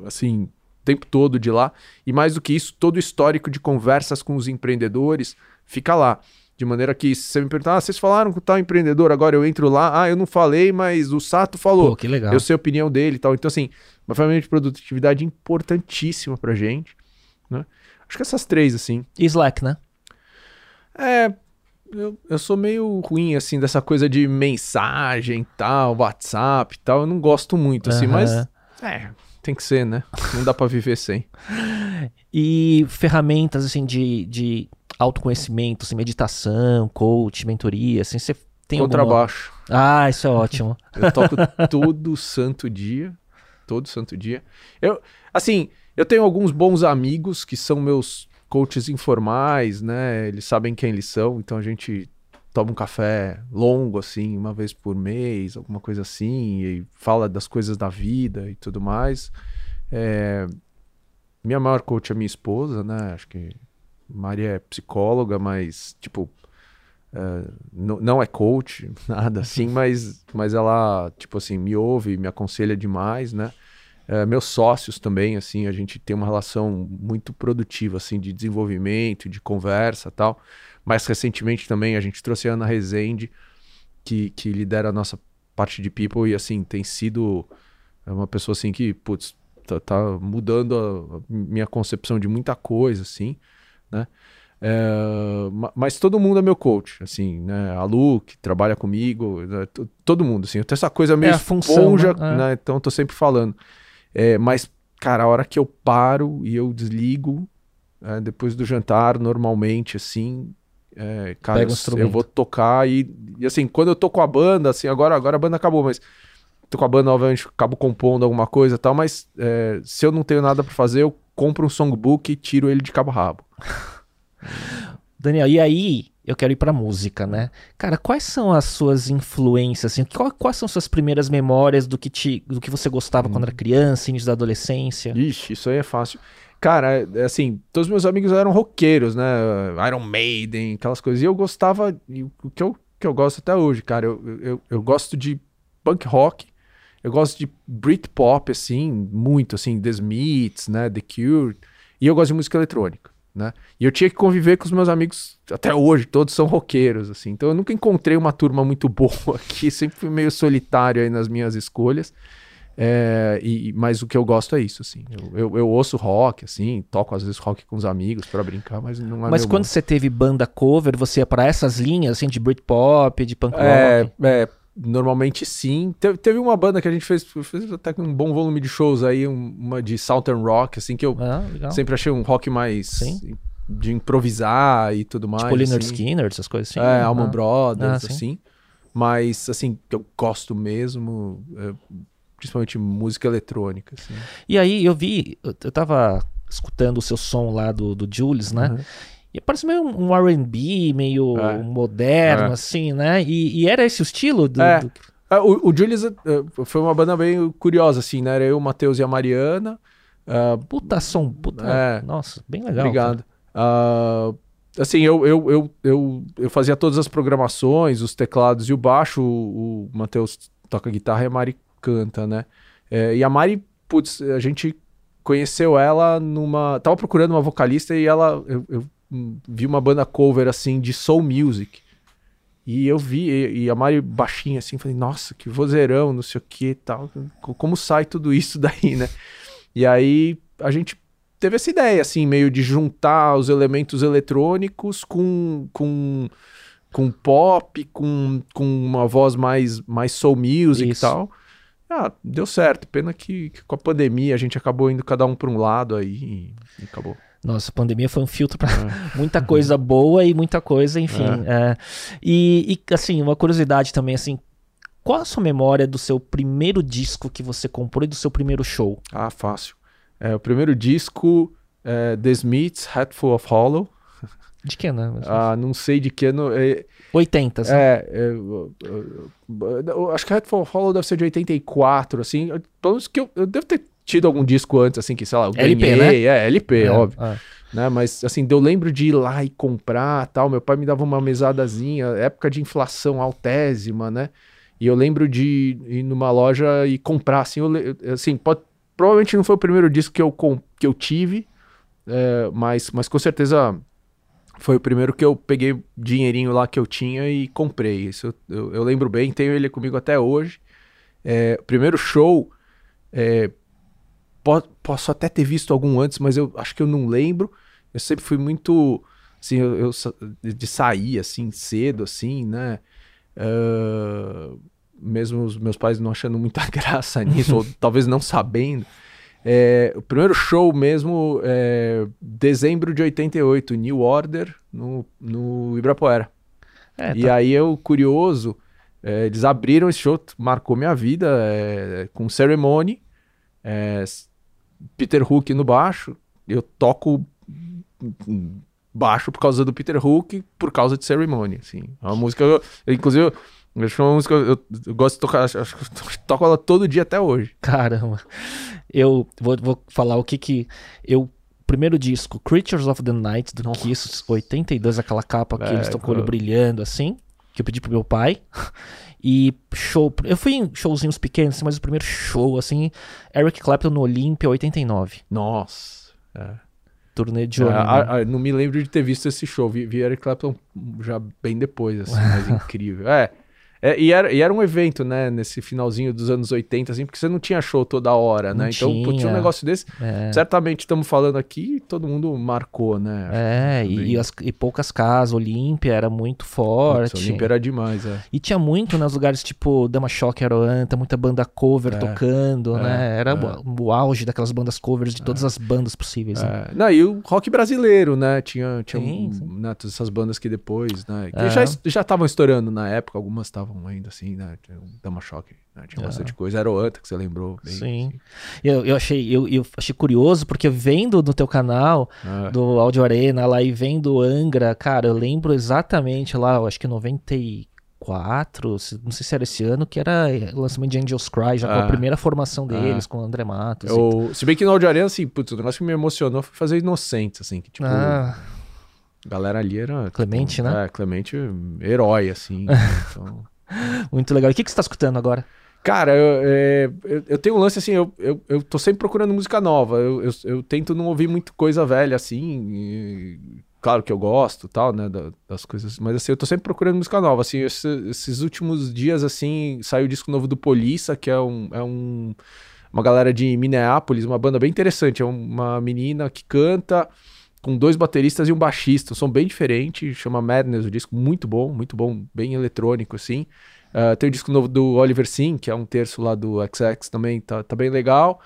assim o tempo todo de lá. E mais do que isso, todo o histórico de conversas com os empreendedores fica lá. De maneira que, se você me perguntar, ah, vocês falaram com tal empreendedor, agora eu entro lá, ah, eu não falei, mas o Sato falou. Pô, que legal. Eu sei a opinião dele e tal. Então, assim, uma ferramenta de produtividade importantíssima pra gente. Né? Acho que essas três, assim. E Slack, né? É. Eu, eu sou meio ruim, assim, dessa coisa de mensagem e tal, WhatsApp e tal. Eu não gosto muito, assim, mas. É, tem que ser, né? Não dá pra viver sem. E ferramentas, assim, de, de autoconhecimento, assim, meditação, coach, mentoria, assim, você tem alguma... Contrabaixo. Ah, isso é ótimo. Eu toco todo santo dia. Todo santo dia. Eu, assim, eu tenho alguns bons amigos que são meus coaches informais, né? Eles sabem quem eles são, então a gente toma um café longo, assim, uma vez por mês, alguma coisa assim, e fala das coisas da vida e tudo mais. É, minha maior coach é minha esposa, né? Acho que Maria é psicóloga, mas, tipo, é, não, é coach, nada assim, mas, mas ela, tipo assim, me ouve, me aconselha demais, né? É, meus sócios também, assim, a gente tem uma relação muito produtiva, assim, de desenvolvimento, de conversa tal. Mais recentemente também a gente trouxe a Ana Rezende, que, que lidera a nossa parte de people e, assim, tem sido é uma pessoa, assim, que, putz, tá, tá mudando a minha concepção de muita coisa, assim, né? É, ma- mas todo mundo é meu coach, assim, né? A Lu, que trabalha comigo, né? Todo mundo, assim. Eu tenho essa coisa meio É a função, esponja, né? É. né? Então eu tô sempre falando. É, mas, cara, a hora que eu paro e eu desligo, é, depois do jantar, normalmente, assim, é, cara, eu, eu vou tocar e, e, assim, quando eu tô com a banda, assim, agora, agora a banda acabou, mas tô com a banda, obviamente, acabo compondo alguma coisa e tal, mas é, se eu não tenho nada pra fazer, eu compro um songbook e tiro ele de cabo a rabo. Daniel, e aí eu quero ir pra música, né? Cara, quais são as suas influências, assim? Qual- quais são suas primeiras memórias do que, te, do que você gostava quando era criança, início da adolescência? Ixi, isso aí é fácil. Cara, é, assim, todos os meus amigos eram roqueiros, né? Iron Maiden, aquelas coisas. E eu gostava, e o que eu, que eu gosto até hoje, cara, eu, eu, eu gosto de punk rock, eu gosto de Britpop, assim, muito, assim, The Smiths, né? The Cure, e eu gosto de música eletrônica, né? E eu tinha que conviver com os meus amigos, até hoje, todos são roqueiros, assim. Então eu nunca encontrei uma turma muito boa aqui, sempre fui meio solitário aí nas minhas escolhas. É, e, mas o que eu gosto é isso, assim. Eu, eu, eu ouço rock, assim, toco às vezes rock com os amigos pra brincar, mas não é Mas quando você teve banda cover, você ia pra essas linhas, assim, de Britpop, de punk É, rock? é, normalmente sim. Te- teve uma banda que a gente fez, fez até com um bom volume de shows aí, um- uma de Southern Rock, assim, que eu Ah, sempre achei um rock mais Sim. de improvisar e tudo mais. tipo Leonard assim. Skinner, essas coisas assim. É, Ah. Alman Brothers, Ah, sim. assim. Mas, assim, eu gosto mesmo, é, principalmente música eletrônica, assim. E aí eu vi, eu, eu tava escutando o seu som lá do, do Jules, né? Uhum. E parece meio um R&B, meio É. moderno, É. assim, né? E, e era esse o estilo do... É. do- Ah, o, o Julius eh, foi uma banda bem curiosa, assim, né? Era eu, o Matheus e a Mariana. Ah, Puta som, puta... É. Nossa, bem legal. obrigado. Ah, assim, eu, eu, eu, eu, eu fazia todas as programações, os teclados e o baixo. O, o Matheus toca guitarra e a Mari canta, né? Eh, e a Mari, putz, a gente conheceu ela numa. Tava procurando uma vocalista e ela. Eu, eu vi uma banda cover assim de soul music. E eu vi, e, e a Mari baixinha assim, falei, nossa, que vozeirão, não sei o que tal. Como sai tudo isso daí, né? E aí a gente teve essa ideia, assim, meio de juntar os elementos eletrônicos com, com, com pop, com, com uma voz mais, mais soul music Isso. e tal. Ah, deu certo. Pena que, que, com a pandemia a gente acabou indo cada um para um lado aí e, acabou. Nossa, a pandemia foi um filtro para é. muita coisa boa e muita coisa, enfim. É. É. E, e, assim, uma curiosidade também, assim, qual a sua memória do seu primeiro disco que você comprou e do seu primeiro show? Ah, fácil. É, o primeiro disco, é, The Smiths, Hatful of Hollow. De que ano? Ah, não sei de que ano. É, 80, assim. É, é eu, eu, eu, acho que of Hollow deve ser de 84, assim. Pelo menos que eu, eu devo ter tido algum disco antes, assim, que sei lá, eu LP, ganhei. Né? É, LP, é, óbvio. É. Né? Mas assim, eu lembro de ir lá e comprar tal. Meu pai me dava uma mesadazinha, época de inflação altésima, né? E eu lembro de ir numa loja e comprar, assim, eu, assim, pode, Provavelmente não foi o primeiro disco que eu, que eu tive, é, mas, mas com certeza foi o primeiro que eu peguei dinheirinho lá que eu tinha e comprei. Isso eu, eu, eu lembro bem, tenho ele comigo até hoje. É, primeiro show, é, posso até ter visto algum antes, mas eu acho que eu não lembro. Eu sempre fui muito, assim, eu, eu de sair, assim, cedo, assim, né? Uh, mesmo os meus pais não achando muita graça nisso, ou talvez não sabendo. É, o primeiro show mesmo, é, dezembro de 88, New Order, no, no Ibrapuera. É, e tá. aí eu, curioso, é, eles abriram esse show, marcou minha vida, é, com Ceremony, é, Peter Hook no baixo, eu toco baixo por causa do Peter Hook, por causa de Ceremony, assim. É uma música, eu, inclusive eu acho é uma música eu, eu gosto de tocar, acho, que eu toco ela todo dia até hoje. Caramba. Eu vou, vou falar o que que eu primeiro disco, Creatures of the Night do Nossa. Kiss, 82, aquela capa que é, eles estão com o olho brilhando assim, que eu pedi pro meu pai. E show, eu fui em showzinhos pequenos, assim, mas o primeiro show assim, Eric Clapton no Olympia 89. Nossa. É. Turnê de. É, né? não me lembro de ter visto esse show. Vi, vi Eric Clapton já bem depois, assim, mas incrível. É, é, e, era, e era um evento, né, nesse finalzinho dos anos 80, assim, porque você não tinha show toda hora, né? Então, tinha. um negócio desse. É. Certamente estamos falando aqui todo mundo marcou, né? É, e, as, e, poucas casas, Olímpia era muito forte. Olímpia era demais, é. E tinha muito nos né, lugares tipo Dama Shock, Aroanta, muita banda cover é. tocando, é, né? Era o, o, auge daquelas bandas covers de todas é. as bandas possíveis. Né? Não, e o rock brasileiro, né? Tinha, tinha sim, sim. Né, todas essas bandas que depois, né? Que já estavam estourando na época, algumas estavam ainda assim, né? Dama Choque, né? Tinha bastante coisa. Era outra que você lembrou. Bem, Sim. Assim. Eu, eu, achei, eu, eu achei curioso, porque vendo no teu canal ah. do Audio Arena lá e vendo Angra, cara, eu lembro exatamente lá, eu acho que 94, não sei se era esse ano, que era o lançamento de Angels Cry, já ah. com a ah. primeira formação deles, ah. com o André Matos. Eu, se bem que no Audio Arena, assim, putz, o negócio que me emocionou foi fazer Inocentes, assim, que tipo... Ah. A galera ali era. Clemente, tipo, né? É, Clemente, herói, assim. então... Muito legal. E o que, que você tá escutando agora? Cara, eu, é, eu, eu, tenho um lance assim, eu, eu, eu tô sempre procurando música nova. Eu, eu, eu tento não ouvir muito coisa velha assim. E, claro que eu gosto tal, né, das coisas. Mas assim, eu tô sempre procurando música nova. Assim, esses, esses últimos dias, assim, saiu o disco novo do Polissa, que é um. É um uma galera de Minneapolis, uma banda bem interessante. É uma menina que canta com dois bateristas e um baixista. Som bem diferente, chama Madness o disco, muito bom, muito bom, bem eletrônico assim. Uh, tem o disco novo do Oliver Sim, que é um terço lá do XX também, tá, tá bem legal.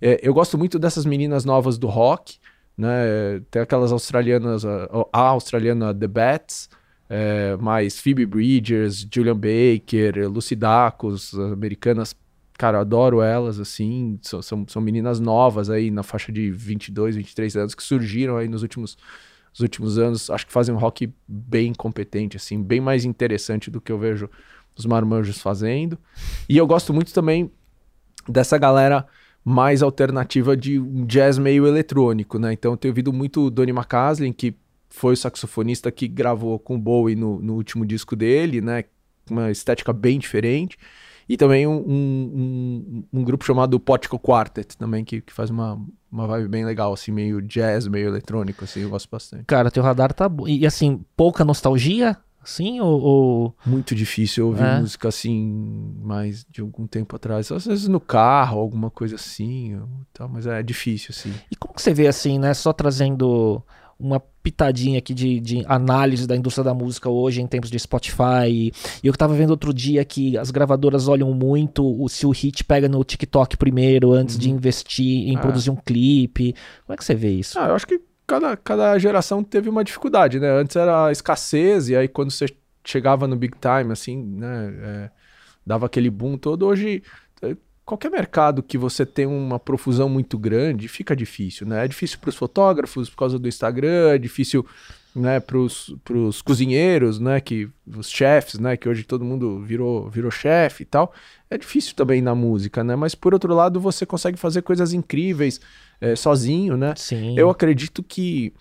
É, eu gosto muito dessas meninas novas do rock, né? Tem aquelas australianas, a, a australiana The Bats, é, mais Phoebe Bridgers, Julian Baker, Lucy Dacus, americanas cara, adoro elas, assim, são, são, são, meninas novas aí, na faixa de 22, 23 anos, que surgiram aí nos últimos, nos últimos anos, acho que fazem um rock bem competente, assim, bem mais interessante do que eu vejo os marmanjos fazendo. E eu gosto muito também dessa galera mais alternativa de um jazz meio eletrônico, né? Então eu tenho ouvido muito Donny McCaslin, que foi o saxofonista que gravou com Bowie no, no último disco dele, né? Uma estética bem diferente. E também um, um, um, um grupo chamado Potico Quartet, também, que, que faz uma, uma vibe bem legal, assim, meio jazz, meio eletrônico, assim, eu gosto bastante. Cara, teu radar tá bom. E assim, pouca nostalgia? Sim, ou, ou... Muito difícil ouvir é. música assim, mais de algum tempo atrás. Às vezes no carro, alguma coisa assim, tal, mas é difícil, assim. E como que você vê assim, né? Só trazendo uma pitadinha aqui de, de, análise da indústria da música hoje em tempos de Spotify. E eu tava vendo outro dia que as gravadoras olham muito o, se o hit pega no TikTok primeiro, antes uhum. de investir em é. produzir um clipe. Como é que você vê isso? Ah, eu acho que cada, cada geração teve uma dificuldade, né? Antes era escassez, e aí quando você chegava no big time, assim, né? É, dava aquele boom todo. Hoje qualquer mercado que você tem uma profusão muito grande, fica difícil, né? É difícil para os fotógrafos por causa do Instagram, é difícil né, para os cozinheiros, né, que os chefs, né, que hoje todo mundo virou virou chefe e tal. É difícil também na música, né? Mas por outro lado, você consegue fazer coisas incríveis é, sozinho, né? Sim. Eu acredito que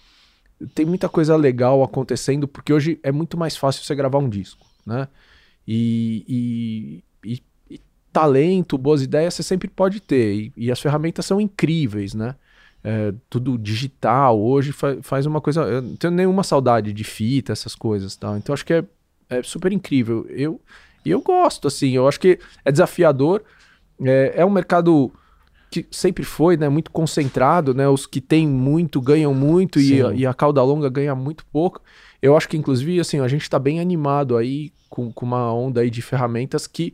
tem muita coisa legal acontecendo porque hoje é muito mais fácil você gravar um disco, né? E, e, e talento, boas ideias você sempre pode ter. E, e as ferramentas são incríveis, né? É, tudo digital hoje fa faz uma coisa. Eu não tenho nenhuma saudade de fita, essas coisas tal. Então acho que é, é super incrível. Eu, e eu gosto, assim, eu acho que é desafiador. É, é um mercado que sempre foi, né, muito concentrado, né, os que têm muito ganham muito e, e, a cauda longa ganha muito pouco. Eu acho que, inclusive, assim, a gente está bem animado aí com, com uma onda aí de ferramentas que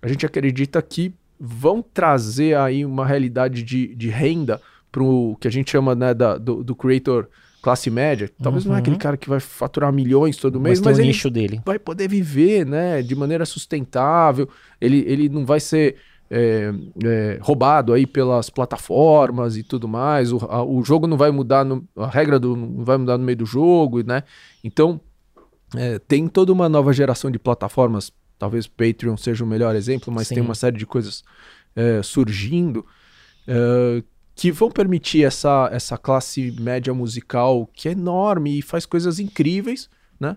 a gente acredita que vão trazer aí uma realidade de, de renda para o que a gente chama né, da, do, do creator classe média. Talvez uhum. não é aquele uhum. cara que vai faturar milhões todo mês, mas, mas ele nicho dele. vai poder viver né, de maneira sustentável. Ele, ele não vai ser é, é, roubado aí pelas plataformas e tudo mais. O, a, o jogo não vai mudar, no, a regra do, não vai mudar no meio do jogo, né? Então é, tem toda uma nova geração de plataformas talvez Patreon seja o melhor exemplo, mas Sim. tem uma série de coisas é, surgindo é, que vão permitir essa, essa classe média musical que é enorme e faz coisas incríveis, né?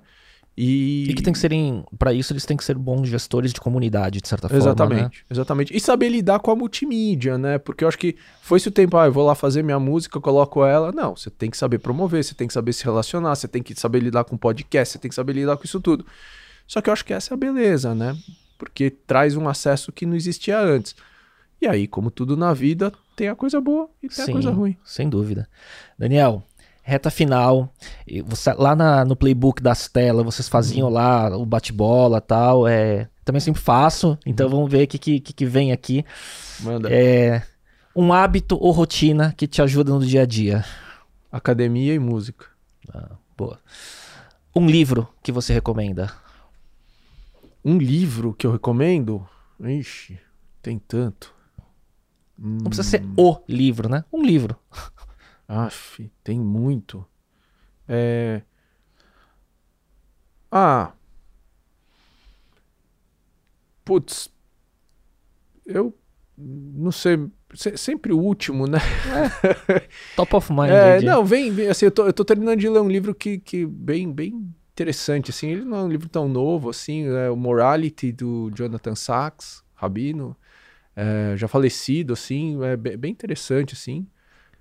E... e, que tem que serem, para isso, eles têm que ser bons gestores de comunidade, de certa forma. Exatamente, né? exatamente. E saber lidar com a multimídia, né? Porque eu acho que foi-se o tempo, ah, eu vou lá fazer minha música, coloco ela. Não, você tem que saber promover, você tem que saber se relacionar, você tem que saber lidar com podcast, você tem que saber lidar com isso tudo. Só que eu acho que essa é a beleza, né? Porque traz um acesso que não existia antes. E aí, como tudo na vida, tem a coisa boa e tem Sim, a coisa ruim. Sem dúvida. Daniel, reta final. Você, lá na, no playbook das telas, vocês faziam uhum. lá o bate-bola tal. É, também sempre faço, então uhum. vamos ver o que, que, que vem aqui. Manda. É, um hábito ou rotina que te ajuda no dia a dia? Academia e música. Ah, boa. Um livro que você recomenda? Um livro que eu recomendo? Ixi, tem tanto. Não precisa ser hum. o livro, né? Um livro. Aff, tem muito. É... Ah. Putz. Eu não sei. Sempre o último, né? É. Top of mind. É, não, vem, vem, assim, eu tô, eu tô terminando de ler um livro que, que bem, bem interessante, assim, ele não é um livro tão novo, assim, é o Morality, do Jonathan Sachs, Rabino, é, já falecido, assim, é bem interessante, assim,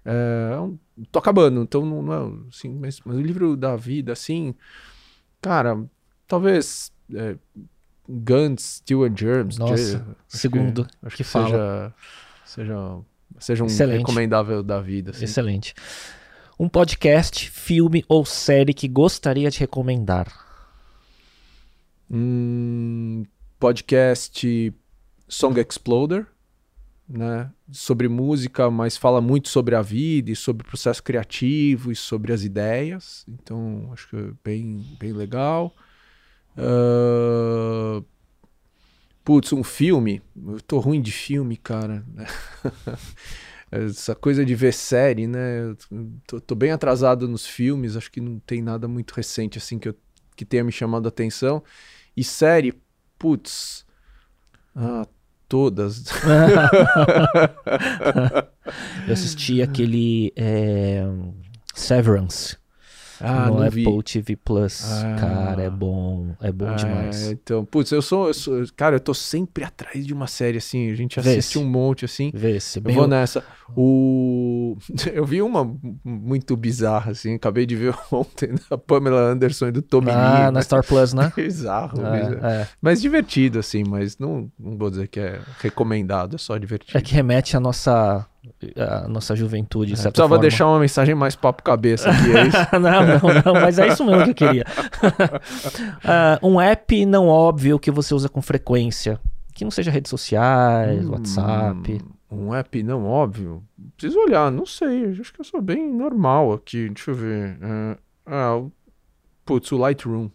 é, é um, tô acabando, então não, não é, assim, mas, mas, o livro da vida, assim, cara, talvez é, Guns, Steel and Germs, Nossa, segundo, que, acho que, que fala. seja, seja, seja um Excelente. recomendável da vida. Assim. Excelente. Um podcast, filme ou série que gostaria de recomendar? Hum, podcast Song Exploder, né? Sobre música, mas fala muito sobre a vida e sobre o processo criativo e sobre as ideias. Então, acho que é bem, bem legal. Uh... Putz, um filme. Eu tô ruim de filme, cara. essa coisa de ver série, né? Tô, tô, bem atrasado nos filmes, acho que não tem nada muito recente assim que, eu, que tenha me chamado a atenção. E série, putz, ah, todas. eu assisti aquele é, Severance. Ah, no não Apple vi. TV Plus. Ah. Cara, é bom. É bom Ah, demais. então, putz, eu sou, eu sou- Cara, eu tô sempre atrás de uma série assim. A gente assiste um monte assim. Vê se Eu vou nessa. O... Eu vi uma muito bizarra, assim. Acabei de ver ontem da Pamela Anderson e do Tommy Ah, Lee, na Star Plus, né? Bizarro, bizarro. É, é. Mas divertido, assim, mas não, não vou dizer que é recomendado, é só divertido. É que remete à nossa, à nossa juventude, de certa Precisava forma. deixar uma mensagem mais papo cabeça aqui, é isso? não, não, não, mas é isso mesmo que eu queria. Ah, um app não óbvio que você usa com frequência. Que não seja redes sociais, WhatsApp. Hum, Um app não óbvio. Preciso olhar, não sei. Acho que eu sou bem normal aqui. Deixa eu ver. É, ah, o- putz, o Lightroom.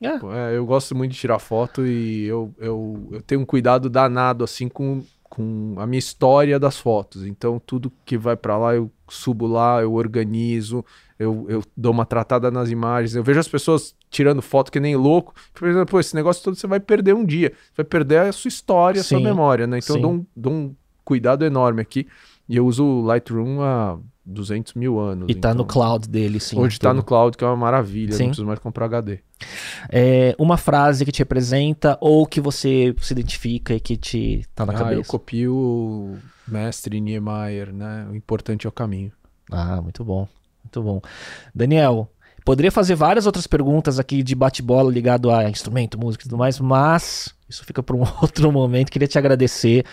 É. É, eu gosto muito de tirar foto e eu, eu, eu tenho um cuidado danado assim com, com a minha história das fotos. Então tudo que vai pra lá eu subo lá, eu organizo, eu, eu dou uma tratada nas imagens. Eu vejo as pessoas tirando foto que nem louco. Por exemplo, pô, esse negócio todo você vai perder um dia. Você vai perder a sua história, a sua memória, né? Então eu dou um, dou um cuidado enorme aqui. E eu uso o Lightroom há 200 mil anos. E tá então- no cloud dele, sim. Hoje tá no cloud, que é uma maravilha. Sim. Não preciso mais comprar HD. É, uma frase que te representa ou que você se identifica e que te tá na ah, eu cabeça. copio o mestre Niemeyer, né? O importante é o caminho. Ah, muito bom. Muito bom. Daniel, poderia fazer várias outras perguntas aqui de bate-bola ligado a instrumento, música e tudo mais, mas isso fica para um outro momento. Queria te agradecer.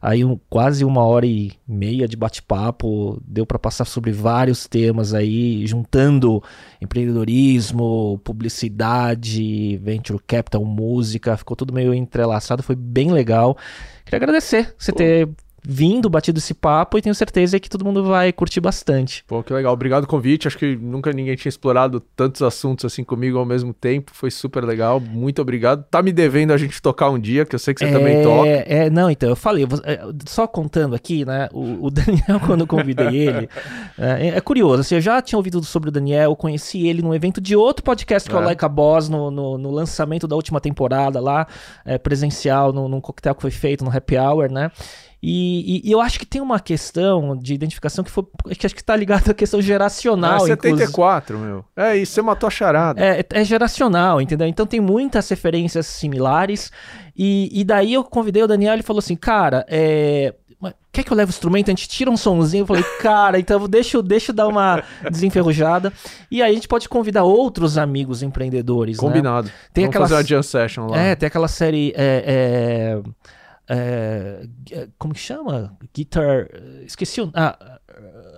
Aí um- quase uma hora e meia de bate-papo, deu para passar sobre vários temas aí, juntando empreendedorismo, publicidade, venture capital, música, ficou tudo meio entrelaçado, foi bem legal. Queria agradecer você ter vindo, batido esse papo e tenho certeza que todo mundo vai curtir bastante. Pô, que legal. Obrigado pelo convite. Acho que nunca ninguém tinha explorado tantos assuntos assim comigo ao mesmo tempo. Foi super legal. Muito obrigado. Tá me devendo a gente tocar um dia, que eu sei que você também toca. É, não, então, eu falei, eu vou- é, só contando aqui, né, o, o Daniel, quando eu convidei ele, é, é curioso, assim, eu já tinha ouvido sobre o Daniel, eu conheci ele num evento de outro podcast que é, o É. Like a Boss, no, no, no lançamento da última temporada lá, é, presencial, num, num coquetel que foi feito no Happy Hour, né, e, e- e eu acho que tem uma questão de identificação que, foi, que acho que tá ligada à questão Ah, geracional, inclusive. 74, meu. É isso, você matou a charada. É, é geracional, entendeu? Então tem muitas referências similares. E, e daí eu convidei o Daniel e ele falou assim: Cara, é. Quer que eu leve o instrumento? A gente tira um sonzinho. Eu falei, cara, então deixa, eu- deixa eu dar uma desenferrujada. E aí a gente pode convidar outros amigos empreendedores. né? Combinado. Tem Vamos aquelas- fazer uma jam session lá. É, tem aquela série. é, é, é, como que chama? Guitar. Esqueci o. Ah,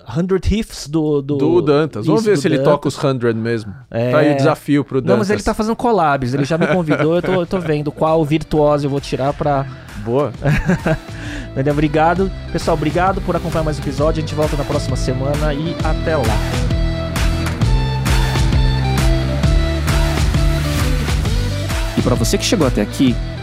100 Riffs do. Do, Do Dantas. Vamos isso, ver se ele Dantas. toca os 100 mesmo. É. Tá aí o desafio pro Dantas. Não, mas ele tá fazendo collabs, ele já me convidou, eu tô, eu tô vendo qual virtuosa eu vou tirar pra. Boa. Daniel, obrigado. Pessoal, obrigado por acompanhar mais um episódio. A gente volta na próxima semana e até lá. E para você que chegou até aqui,